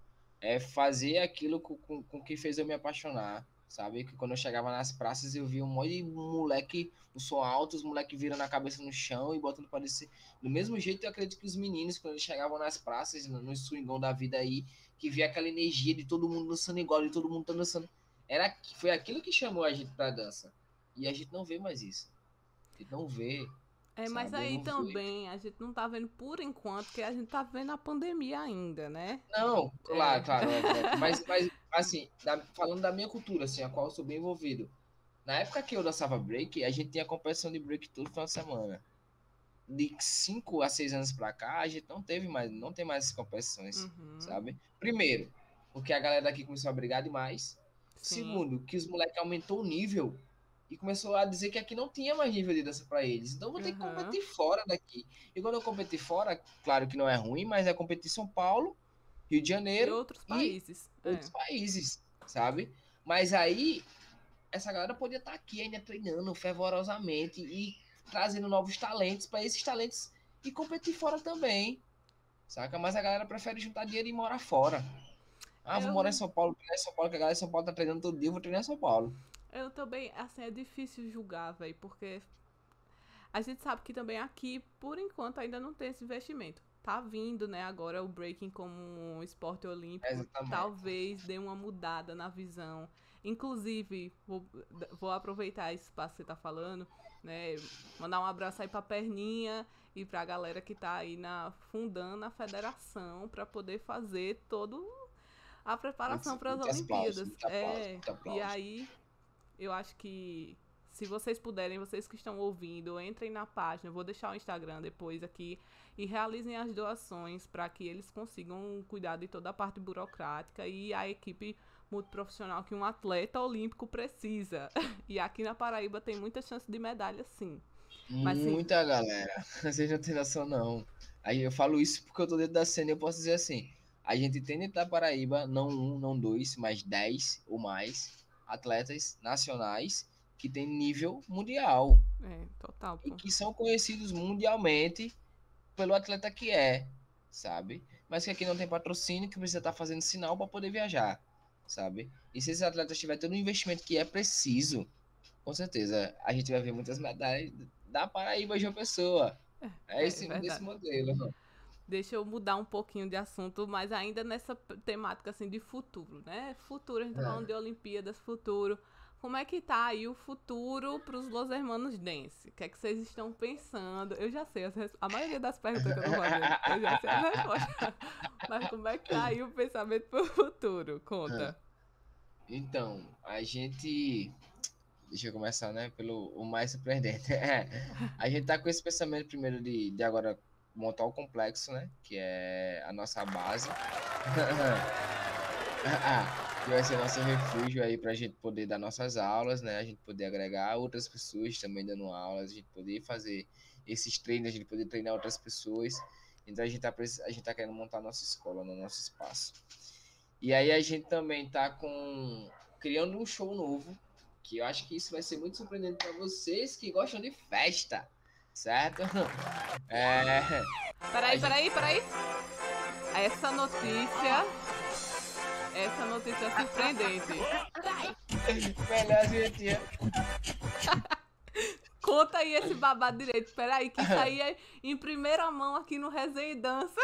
É fazer aquilo com, com, com, que fez eu me apaixonar, sabe? Que quando eu chegava nas praças eu via um monte de moleque, o som alto, os moleques virando a cabeça no chão e botando para descer. Do mesmo jeito, eu acredito que os meninos, quando eles chegavam nas praças, no, no swingão da vida aí, que via aquela energia de todo mundo dançando igual, de todo mundo tá dançando. Era, foi aquilo que chamou a gente pra dança. E a gente não vê mais isso não vê. É, mas sabe? aí também a gente não tá vendo por enquanto, porque a gente tá vendo a pandemia ainda, né? Não, claro, é. claro. É, mas, mas, assim, da, falando da minha cultura, assim, a qual eu sou bem envolvido. Na época que eu dançava break, a gente tinha competição de break todo final de semana. De 5 a 6 anos pra cá, a gente não teve mais, não tem mais essas competições, uhum. sabe? Primeiro, porque a galera daqui começou a brigar demais. Sim. Segundo, que os moleques aumentou o nível e começou a dizer que aqui não tinha mais nível de dança para eles. Então vou ter uhum. que competir fora daqui. E quando eu competir fora, claro que não é ruim, mas é competir São Paulo, Rio de Janeiro e outros países. E é. outros países, sabe? Mas aí essa galera podia estar tá aqui ainda treinando fervorosamente e trazendo novos talentos para esses talentos e competir fora também. Saca? Mas a galera prefere juntar dinheiro e morar fora. Ah, vou eu... morar em São Paulo, treinar em São Paulo, que a galera de São Paulo tá treinando todo dia, eu vou treinar em São Paulo. Eu também, assim, é difícil julgar, velho, porque a gente sabe que também aqui, por enquanto, ainda não tem esse investimento. Tá vindo, né, agora o breaking como um esporte olímpico. Exatamente. Talvez dê uma mudada na visão. Inclusive, vou, vou aproveitar esse espaço que você tá falando, né, mandar um abraço aí pra Perninha e pra galera que tá aí na, fundando a federação para poder fazer todo a preparação para as Olimpíadas. é, e aí eu acho que se vocês puderem, vocês que estão ouvindo, entrem na página, vou deixar o Instagram depois aqui e realizem as doações para que eles consigam cuidar de toda a parte burocrática e a equipe multiprofissional que um atleta olímpico precisa. E aqui na Paraíba tem muita chance de medalha, sim. Mas, muita sim. galera. Vocês não têm noção, não. Aí eu falo isso porque eu tô dentro da cena e eu posso dizer assim. A gente tem dentro da Paraíba, não um, não dois, mas dez ou mais atletas nacionais que têm nível mundial. É, total. Pô. E que são conhecidos mundialmente pelo atleta que é, sabe? Mas que aqui não tem patrocínio, que precisa estar tá fazendo sinal para poder viajar, sabe? E se esses atletas tiverem todo o investimento que é preciso, com certeza a gente vai ver muitas medalhas da Paraíba de uma pessoa. É, é esse, desse modelo. Deixa eu mudar um pouquinho de assunto, mas ainda nessa temática assim de futuro, né? Futuro, a gente tá é. falando de Olimpíadas, futuro. Como é que tá aí o futuro para os Los Hermanos Dance? O que é que vocês estão pensando? Eu já sei, a maioria das perguntas que eu tô fazendo, eu já sei a resposta. Mas como é que tá aí o pensamento para o futuro? Conta. Então, a gente... Deixa eu começar, né, pelo o mais surpreendente. É, a gente tá com esse pensamento primeiro de, de agora montar o complexo, né, que é a nossa base. que vai ser nosso refúgio aí para a gente poder dar nossas aulas, né? A gente poder agregar outras pessoas também dando aulas, a gente poder fazer esses treinos, a gente poder treinar outras pessoas. Então a gente tá, a gente tá querendo montar nossa escola no nosso espaço. E aí a gente também tá com criando um show novo, que eu acho que isso vai ser muito surpreendente para vocês que gostam de festa, certo? É... Peraí, peraí, peraí. Essa notícia essa notícia é surpreendente. Melhor gente. Conta aí esse babado direito. Peraí, que isso aí é em primeira mão aqui no Resenha e Dança.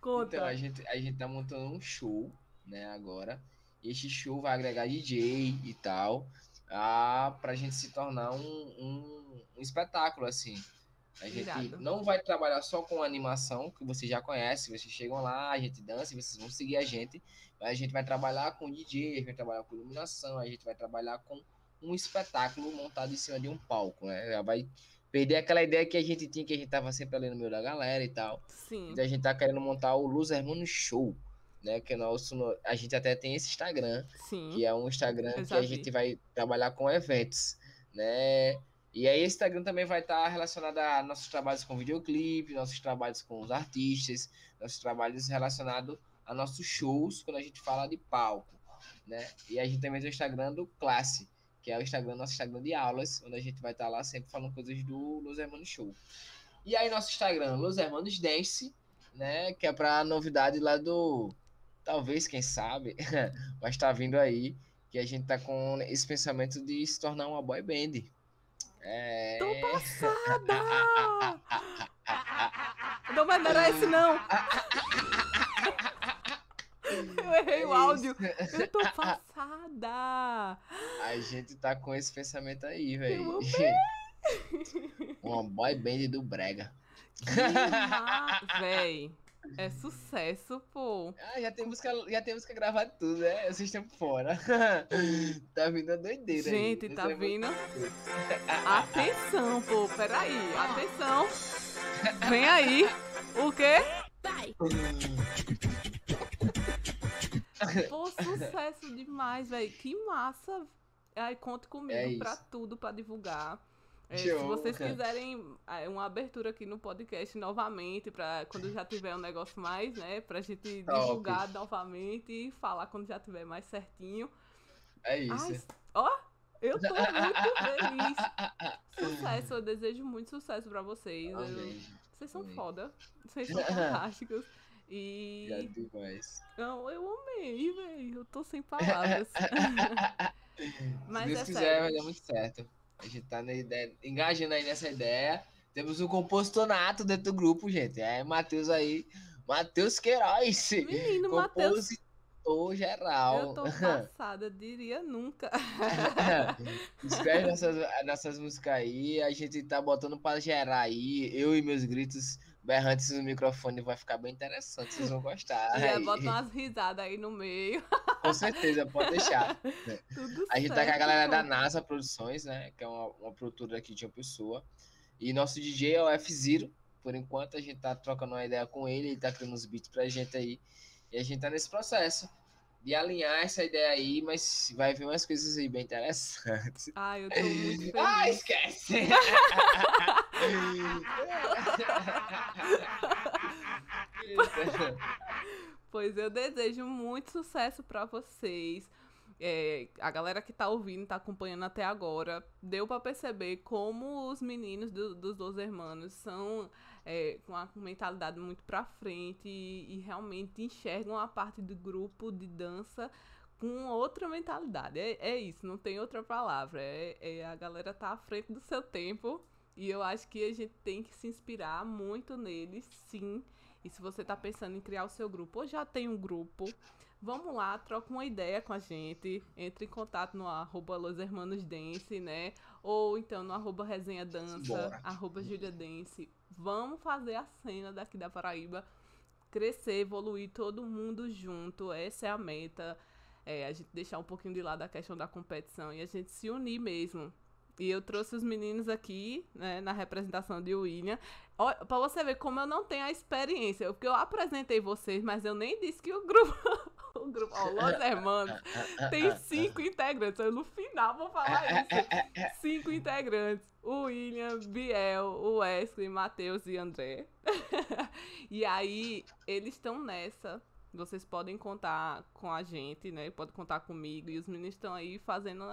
Conta. Então, a gente, a gente tá montando um show, né, agora. E esse show vai agregar DJ e tal. Ah, pra gente se tornar um, um, um espetáculo, assim. A gente Irado. não vai trabalhar só com animação, que vocês já conhecem, vocês chegam lá, a gente dança e vocês vão seguir a gente. Mas a gente vai trabalhar com DJ, a gente vai trabalhar com iluminação, a gente vai trabalhar com um espetáculo montado em cima de um palco, né? Já vai perder aquela ideia que a gente tinha, que a gente tava sempre ali no meio da galera e tal. Sim. Então a gente tá querendo montar o Luz Hermano Show, né? Que é nosso, a gente até tem esse Instagram, Sim. que é um Instagram que a gente vai trabalhar com eventos, né? E aí, esse Instagram também vai estar relacionado a nossos trabalhos com videoclipe, nossos trabalhos com os artistas, nossos trabalhos relacionados a nossos shows, quando a gente fala de palco, né? E a gente também tem o Instagram do Classe, que é o Instagram, nosso Instagram de aulas, onde a gente vai estar lá sempre falando coisas do Los Hermanos Show. E aí, nosso Instagram, Los Hermanos Dance, né? Que é para novidade lá do. Talvez, quem sabe, mas tá vindo aí, que a gente tá com esse pensamento de se tornar uma boy band. É... Tô passada! não, mas não era esse, não. Eu errei é o áudio. Eu tô passada. A gente tá com esse pensamento aí, velho. Uma boy band do Brega. Véi. É sucesso, pô. Ah, já tem música, já tem música gravada tudo, né? Vocês estão fora. tá vindo a doideira Gente, aí. tá é vindo. Atenção, pô. Peraí. Atenção. Vem aí. O quê? Vai. Pô, sucesso demais, velho. Que massa. Aí conte comigo é pra tudo, pra divulgar. É, se vocês quiserem é, uma abertura aqui no podcast novamente, para quando já tiver um negócio mais, né? Pra gente divulgar novamente e falar quando já tiver mais certinho. É isso. ó, eu tô muito feliz. Sucesso, eu desejo muito sucesso pra vocês. Eu, vocês são Amém. foda. Vocês são fantásticos. E. Demais. Não, eu amei, velho. Eu tô sem palavras. Mas Se Deus é quiser, sério. vai dar muito certo. A gente tá na ideia, engajando aí nessa ideia. Temos um compositor nato dentro do grupo, gente. É Matheus aí. Matheus Queiroz. Menino, Matheus. Compositor geral. Eu tô passada, diria nunca. Escreve nossas, nossas músicas aí. A gente tá botando pra gerar aí. Eu e meus gritos berrantes no microfone vai ficar bem interessante, vocês vão gostar. E bota umas risadas aí no meio. Com certeza, pode deixar. Tudo a gente certo, tá com a galera da NASA Produções, né? Que é uma, uma produtora aqui de uma pessoa. E nosso DJ é o F-Zero. Por enquanto, a gente tá trocando uma ideia com ele, ele tá criando uns beats pra gente aí. E a gente tá nesse processo de alinhar essa ideia aí, mas vai vir umas coisas aí bem interessantes. Ai, eu tô muito feliz. Ah, esquece! pois eu desejo muito sucesso para vocês. é, a galera que tá ouvindo, tá acompanhando até agora, deu para perceber como os meninos do, dos Dois Hermanos são é, com uma mentalidade muito pra frente e, e, realmente enxergam a parte do grupo de dança com outra mentalidade. É, é isso, não tem outra palavra. É, é, a galera tá à frente do seu tempo e eu acho que a gente tem que se inspirar muito neles, sim. E se você tá pensando em criar o seu grupo ou já tem um grupo, vamos lá, troca uma ideia com a gente. Entre em contato no arroba Los Hermanos Dance, né? Ou então no arroba Resenha Dança, arroba Julia Dance. Vamos fazer a cena daqui da Paraíba crescer, evoluir todo mundo junto. Essa é a meta. É, a gente deixar um pouquinho de lado a questão da competição e a gente se unir mesmo. E eu trouxe os meninos aqui, né, na representação de William. Pra você ver como eu não tenho a experiência. Porque eu apresentei vocês, mas eu nem disse que o grupo. O grupo. Ó, Los Hermanos tem cinco integrantes. Eu no final vou falar isso. Cinco integrantes. O William, Biel, o Wesley, Matheus e André. e aí, eles estão nessa vocês podem contar com a gente, né? Pode contar comigo. E os meninos estão aí fazendo,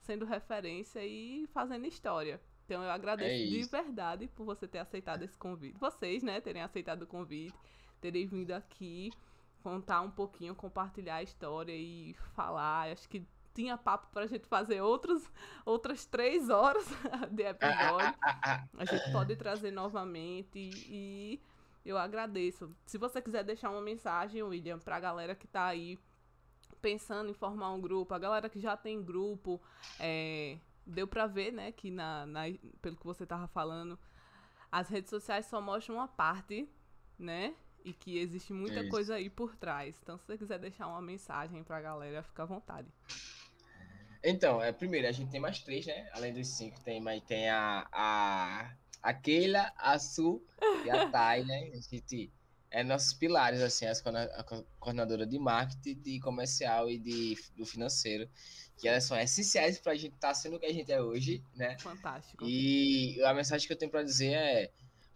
sendo referência e fazendo história. Então eu agradeço é de verdade por você ter aceitado esse convite. Vocês, né, terem aceitado o convite, terem vindo aqui contar um pouquinho, compartilhar a história e falar. Acho que tinha papo pra gente fazer outros, outras três horas de episódio. A gente pode trazer novamente e eu agradeço. Se você quiser deixar uma mensagem, William, pra galera que tá aí pensando em formar um grupo, a galera que já tem grupo, é, deu pra ver, né, que na, na, pelo que você tava falando, as redes sociais só mostram uma parte, né? E que existe muita é coisa aí por trás. Então, se você quiser deixar uma mensagem pra galera, fica à vontade. Então, é, primeiro, a gente tem mais três, né? Além dos cinco, tem, mas tem a, a a Keila, a Su e a Thay, né? A gente é nossos pilares, assim, as, a coordenadora de marketing, de comercial e de, do financeiro, que elas são essenciais para a gente estar tá sendo o que a gente é hoje, né? Fantástico. E a mensagem que eu tenho para dizer é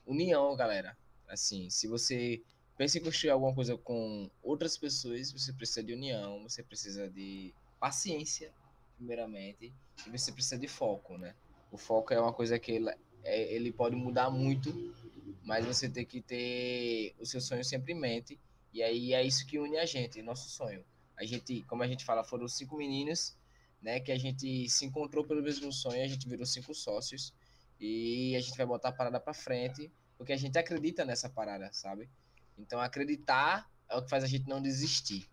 união, galera. Assim, se você pensa em construir alguma coisa com outras pessoas, você precisa de união, você precisa de paciência, primeiramente, e você precisa de foco, né? O foco é uma coisa que é, ele pode mudar muito, mas você tem que ter o seu sonho sempre em mente. E aí é isso que une a gente, nosso sonho. A gente, como a gente fala, foram cinco meninos, né, que a gente se encontrou pelo mesmo sonho, a gente virou cinco sócios e a gente vai botar a parada para frente, porque a gente acredita nessa parada, sabe? Então acreditar é o que faz a gente não desistir.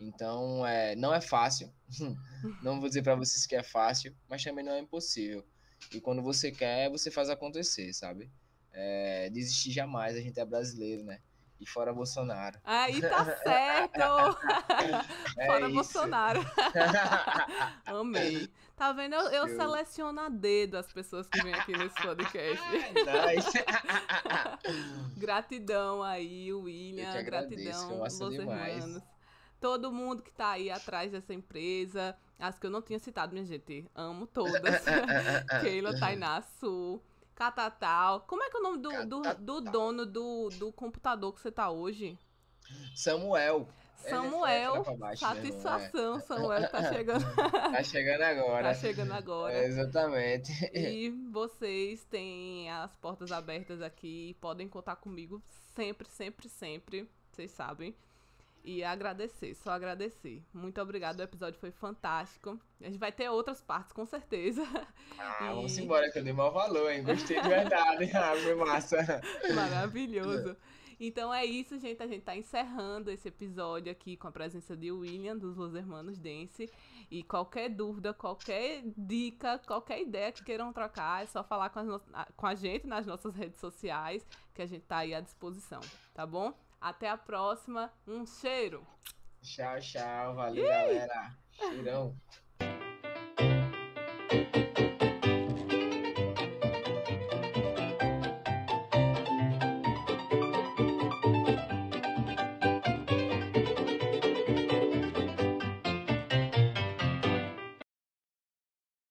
Então, é, não é fácil. não vou dizer para vocês que é fácil, mas também não é impossível. E quando você quer, você faz acontecer, sabe? É, desistir jamais, a gente é brasileiro, né? E fora Bolsonaro. Aí tá certo! é fora isso. Bolsonaro. Amei. Tá vendo? Eu, eu seleciono a dedo as pessoas que vêm aqui nesse podcast. nice. gratidão aí, William. Gratidão, Los Hermanos todo mundo que tá aí atrás dessa empresa. As que eu não tinha citado, minha gente. Amo todas. Keila, Tainá, Sul, Catatal. Como é que é o nome do, do, do, dono do, do computador que você tá hoje? Samuel. Samuel, baixo, satisfação, é. Samuel tá chegando. tá chegando agora. Tá chegando agora. É, exatamente. E vocês têm as portas abertas aqui, podem contar comigo sempre, sempre, sempre. Vocês sabem. E agradecer, só agradecer. Muito obrigado, o episódio foi fantástico. A gente vai ter outras partes, com certeza. Ah, e... vamos embora, que eu dei mau valor, hein? Gostei de verdade. ah, foi massa. Maravilhoso. Então é isso, gente. A gente tá encerrando esse episódio aqui com a presença de William, dos Los Hermanos Dance. E qualquer dúvida, qualquer dica, qualquer ideia que queiram trocar, é só falar com, no... com a gente nas nossas redes sociais, que a gente tá aí à disposição, tá bom? Até a próxima. Um cheiro. Tchau, tchau. Valeu, Ih! galera. Cheirão.